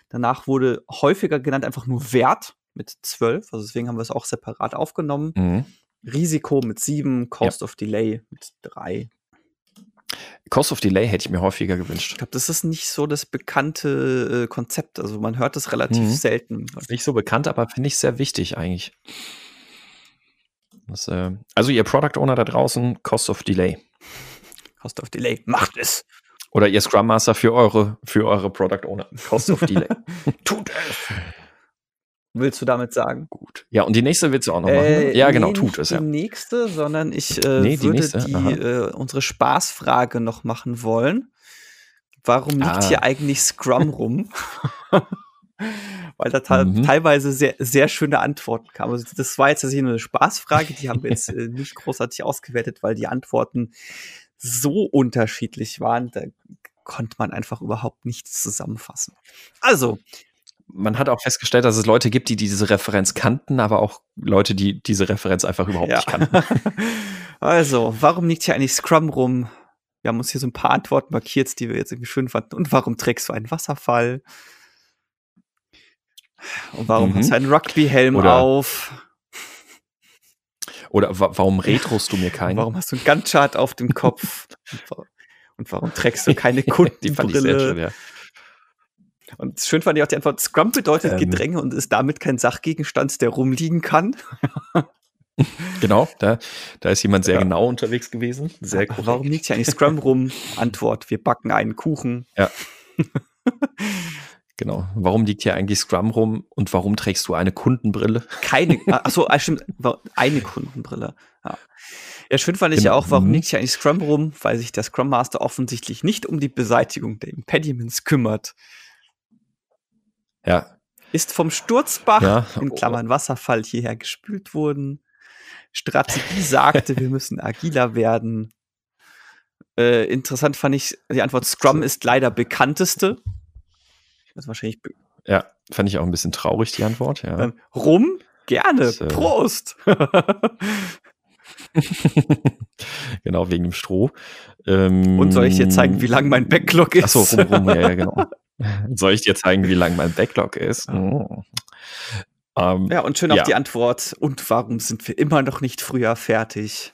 Danach wurde häufiger genannt einfach nur Wert mit 12. Also deswegen haben wir es auch separat aufgenommen. Mhm. Risiko mit 7, Cost ja. of Delay mit 3. Cost of Delay hätte ich mir häufiger gewünscht. Ich glaube, das ist nicht so das bekannte äh, Konzept. Also man hört das relativ mhm. selten. Nicht so bekannt, aber finde ich sehr wichtig eigentlich. Das, äh, also ihr Product Owner da draußen, Cost of Delay. Cost of Delay, macht es. Oder ihr Scrum Master für eure, für eure Product Owner. Cost of Delay. [laughs] Tut es willst du damit sagen? Gut. Ja, und die nächste willst du auch noch machen. Ne? Äh, ja, genau, nee, tut es. Die ja. nächste, sondern ich äh, nee, die würde die, äh, unsere Spaßfrage noch machen wollen. Warum liegt ah. hier eigentlich Scrum rum? [laughs] Weil da mhm. teilweise sehr, sehr schöne Antworten kamen. Also das war jetzt tatsächlich nur eine Spaßfrage, die haben wir jetzt [laughs] äh, nicht großartig ausgewertet, weil die Antworten so unterschiedlich waren, da konnte man einfach überhaupt nichts zusammenfassen. Also, man hat auch festgestellt, dass es Leute gibt, die diese Referenz kannten, aber auch Leute, die diese Referenz einfach überhaupt ja. nicht kannten. [laughs] also, warum liegt hier eigentlich Scrum rum? Wir haben uns hier so ein paar Antworten markiert, die wir jetzt irgendwie schön fanden. Und warum trägst du einen Wasserfall? Und warum mhm. hast du einen Rugby-Helm auf? Oder warum retrost du mir keinen? Warum hast du einen Gantt-Chart auf dem Kopf? [laughs] Und warum trägst du keine Kundenbrille? die fand ich sehr schön, ja. Und schön fand ich auch die Antwort, Scrum bedeutet ähm, Gedränge und ist damit kein Sachgegenstand, der rumliegen kann. [laughs] genau, da, da ist jemand sehr ja. genau unterwegs gewesen. Sehr korrekt. Warum liegt hier eigentlich Scrum rum? [laughs] Antwort, wir backen einen Kuchen. Ja. [laughs] Genau. Warum liegt hier eigentlich Scrum rum und warum trägst du eine Kundenbrille? Keine, achso, ah, stimmt, eine Kundenbrille. Ja. Ja, schön fand ich ja auch, warum mhm. liegt hier eigentlich Scrum rum? Weil sich der Scrum Master offensichtlich nicht um die Beseitigung der Impediments kümmert. Ja. Ist vom Sturzbach, ja. in Klammern Wasserfall, hierher gespült worden. Strategie sagte, wir müssen agiler werden. Äh, interessant fand ich die Antwort, Scrum ist leider bekannteste. Das wahrscheinlich. Ja, fand ich auch ein bisschen traurig, die Antwort. Ja. Ähm, rum? Gerne. Das, äh, Prost. [laughs] genau, wegen dem Stroh. Ähm, Und soll ich dir zeigen, wie lang mein Backlog ist? Achso, rum, rum, ja, ja, genau. [laughs] [laughs] soll ich dir zeigen, wie lang mein Backlog ist? Oh. Um, ja, und schön ja. auch die Antwort. Und warum sind wir immer noch nicht früher fertig?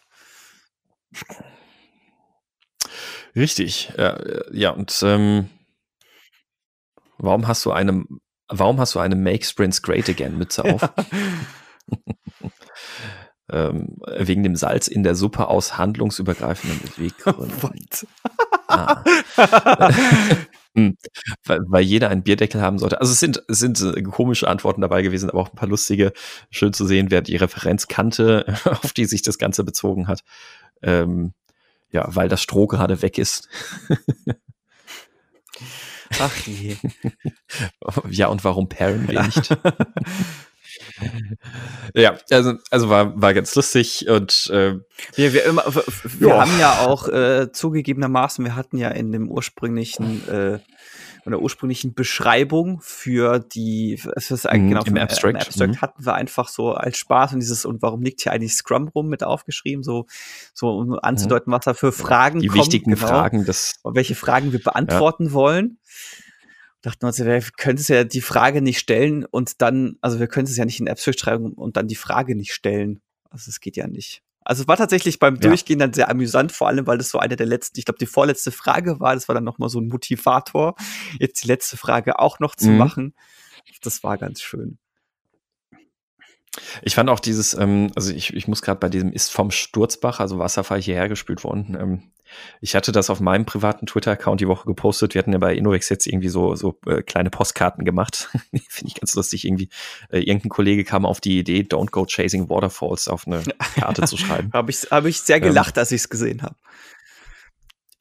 Richtig, ja, ja und ähm, warum hast du eine, warum hast du eine Make Sprints Great Again Mütze auf? [laughs] ähm, wegen dem Salz in der Suppe aus handlungsübergreifenden [laughs] Beweggründen. ah. Hm. weil, weil, jeder einen Bierdeckel haben sollte. Also es sind, es sind äh, komische Antworten dabei gewesen, aber auch ein paar lustige. Schön zu sehen, wer die Referenz kannte, [laughs] auf die sich das Ganze bezogen hat. Ähm, ja, weil das Stroh gerade weg ist. Ach je. [laughs] ja, und warum pairen wir nicht? [laughs] ja, also, also war, war ganz lustig und äh, wir, wir, immer, wir haben ja auch äh, zugegebenermaßen, wir hatten ja in dem ursprünglichen äh, in der ursprünglichen Beschreibung für die für das, mhm, genau, im Abstract, im Abstract mhm. hatten wir einfach so als Spaß und dieses und warum liegt hier eigentlich Scrum rum mit aufgeschrieben, so so um anzudeuten, was da für Fragen die kommen, wichtigen genau, Fragen, das welche Fragen wir beantworten ja. wollen dachten wir uns, wir können es ja die Frage nicht stellen und dann, also wir können es ja nicht in Abstract schreiben und dann die Frage nicht stellen. Also es geht ja nicht. Also es war tatsächlich beim ja. Durchgehen dann sehr amüsant, vor allem, weil das so eine der letzten, ich glaube, die vorletzte Frage war, das war dann nochmal so ein Motivator, jetzt die letzte Frage auch noch zu mhm. machen. Das war ganz schön. Ich fand auch dieses, ähm, also ich, ich muss gerade bei diesem ist vom Sturzbach, also Wasserfall hierher gespült worden. Ähm, ich hatte das auf meinem privaten Twitter-Account die Woche gepostet. Wir hatten ja bei InnoX jetzt irgendwie so, so äh, kleine Postkarten gemacht. [laughs] Finde ich ganz lustig. Irgendwie, äh, irgendein Kollege kam auf die Idee, Don't Go Chasing Waterfalls auf eine [laughs] Karte zu schreiben. habe ich, hab ich sehr ähm, gelacht, ähm, als ich es gesehen habe.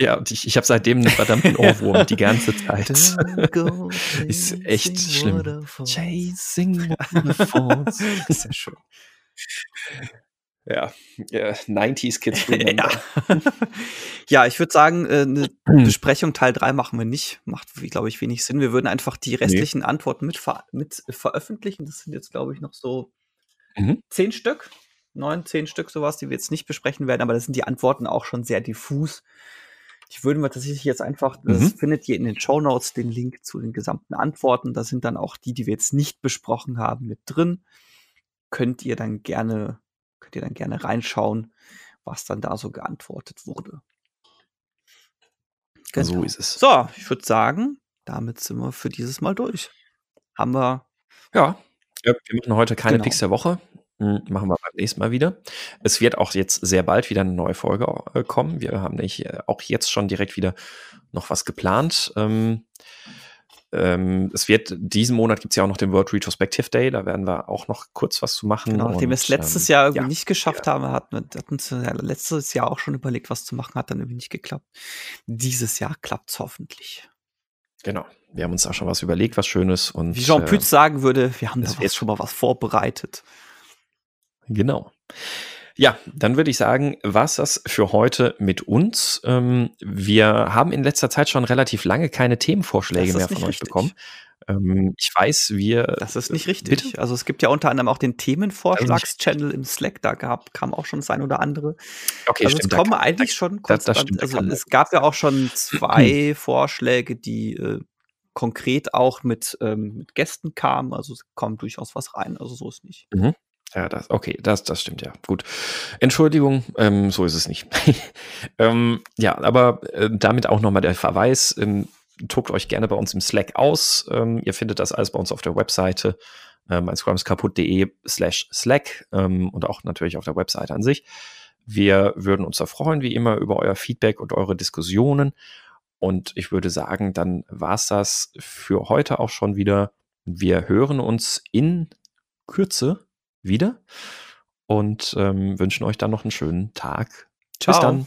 Ja, und ich, ich habe seitdem einen verdammten [laughs] Ohrwurm die ganze Zeit. [laughs] ist echt schlimm. Chasing [laughs] Waterfalls. Sehr schön. Ja, yeah, 90s Kids remember. ja. ja, ich würde sagen, äh, eine [clears throat] Besprechung Teil 3 machen wir nicht. Macht, glaube ich, wenig Sinn. Wir würden einfach die restlichen nee. Antworten mit, ver mit veröffentlichen. Das sind jetzt, glaube ich, noch so mhm. zehn Stück. Neun, zehn Stück, sowas, die wir jetzt nicht besprechen werden, aber das sind die Antworten auch schon sehr diffus. Die würden wir tatsächlich jetzt einfach, das mhm. findet ihr in den Show Notes den Link zu den gesamten Antworten. Da sind dann auch die, die wir jetzt nicht besprochen haben, mit drin. Könnt ihr dann gerne, könnt ihr dann gerne reinschauen, was dann da so geantwortet wurde. Genau. So ist es. So, ich würde sagen, damit sind wir für dieses Mal durch. Haben wir. Ja, wir machen heute keine genau. Picks der Woche. Hm, machen wir beim nächsten Mal wieder. Es wird auch jetzt sehr bald wieder eine neue Folge äh, kommen. Wir haben nicht, äh, auch jetzt schon direkt wieder noch was geplant. Ähm, ähm, es wird, diesen Monat gibt es ja auch noch den World Retrospective Day, da werden wir auch noch kurz was zu machen. Genau, nachdem wir es letztes ähm, Jahr irgendwie ja, nicht geschafft ja. haben, hatten wir hatten ja letztes Jahr auch schon überlegt, was zu machen, hat dann irgendwie nicht geklappt. Dieses Jahr klappt es hoffentlich. Genau. Wir haben uns auch schon was überlegt, was Schönes. Und, Wie Jean Pütz äh, sagen würde, wir haben da jetzt schon mal was vorbereitet. Genau. Ja, dann würde ich sagen, was das für heute mit uns. Ähm, wir haben in letzter Zeit schon relativ lange keine Themenvorschläge mehr von euch richtig. bekommen. Ähm, ich weiß, wir. Das ist nicht richtig. Bitte? Also es gibt ja unter anderem auch den Themenvorschlagschannel im Slack, da gab, kam auch schon das ein oder andere. Okay, also stimmt, es kommen da, eigentlich schon konstant, das stimmt, also es gab ja auch schon [clears throat] zwei Vorschläge, die äh, konkret auch mit, ähm, mit Gästen kamen. Also es kommt durchaus was rein. Also so ist nicht. Mhm. Ja, das, okay, das, das stimmt ja. Gut. Entschuldigung, ähm, so ist es nicht. [laughs] ähm, ja, aber äh, damit auch nochmal der Verweis. Ähm, tobt euch gerne bei uns im Slack aus. Ähm, ihr findet das alles bei uns auf der Webseite ähm, meinscrumskaputt.de slash Slack ähm, und auch natürlich auf der Webseite an sich. Wir würden uns da freuen, wie immer, über euer Feedback und eure Diskussionen. Und ich würde sagen, dann war's das für heute auch schon wieder. Wir hören uns in Kürze wieder und ähm, wünschen euch dann noch einen schönen Tag. Ciao. Bis dann.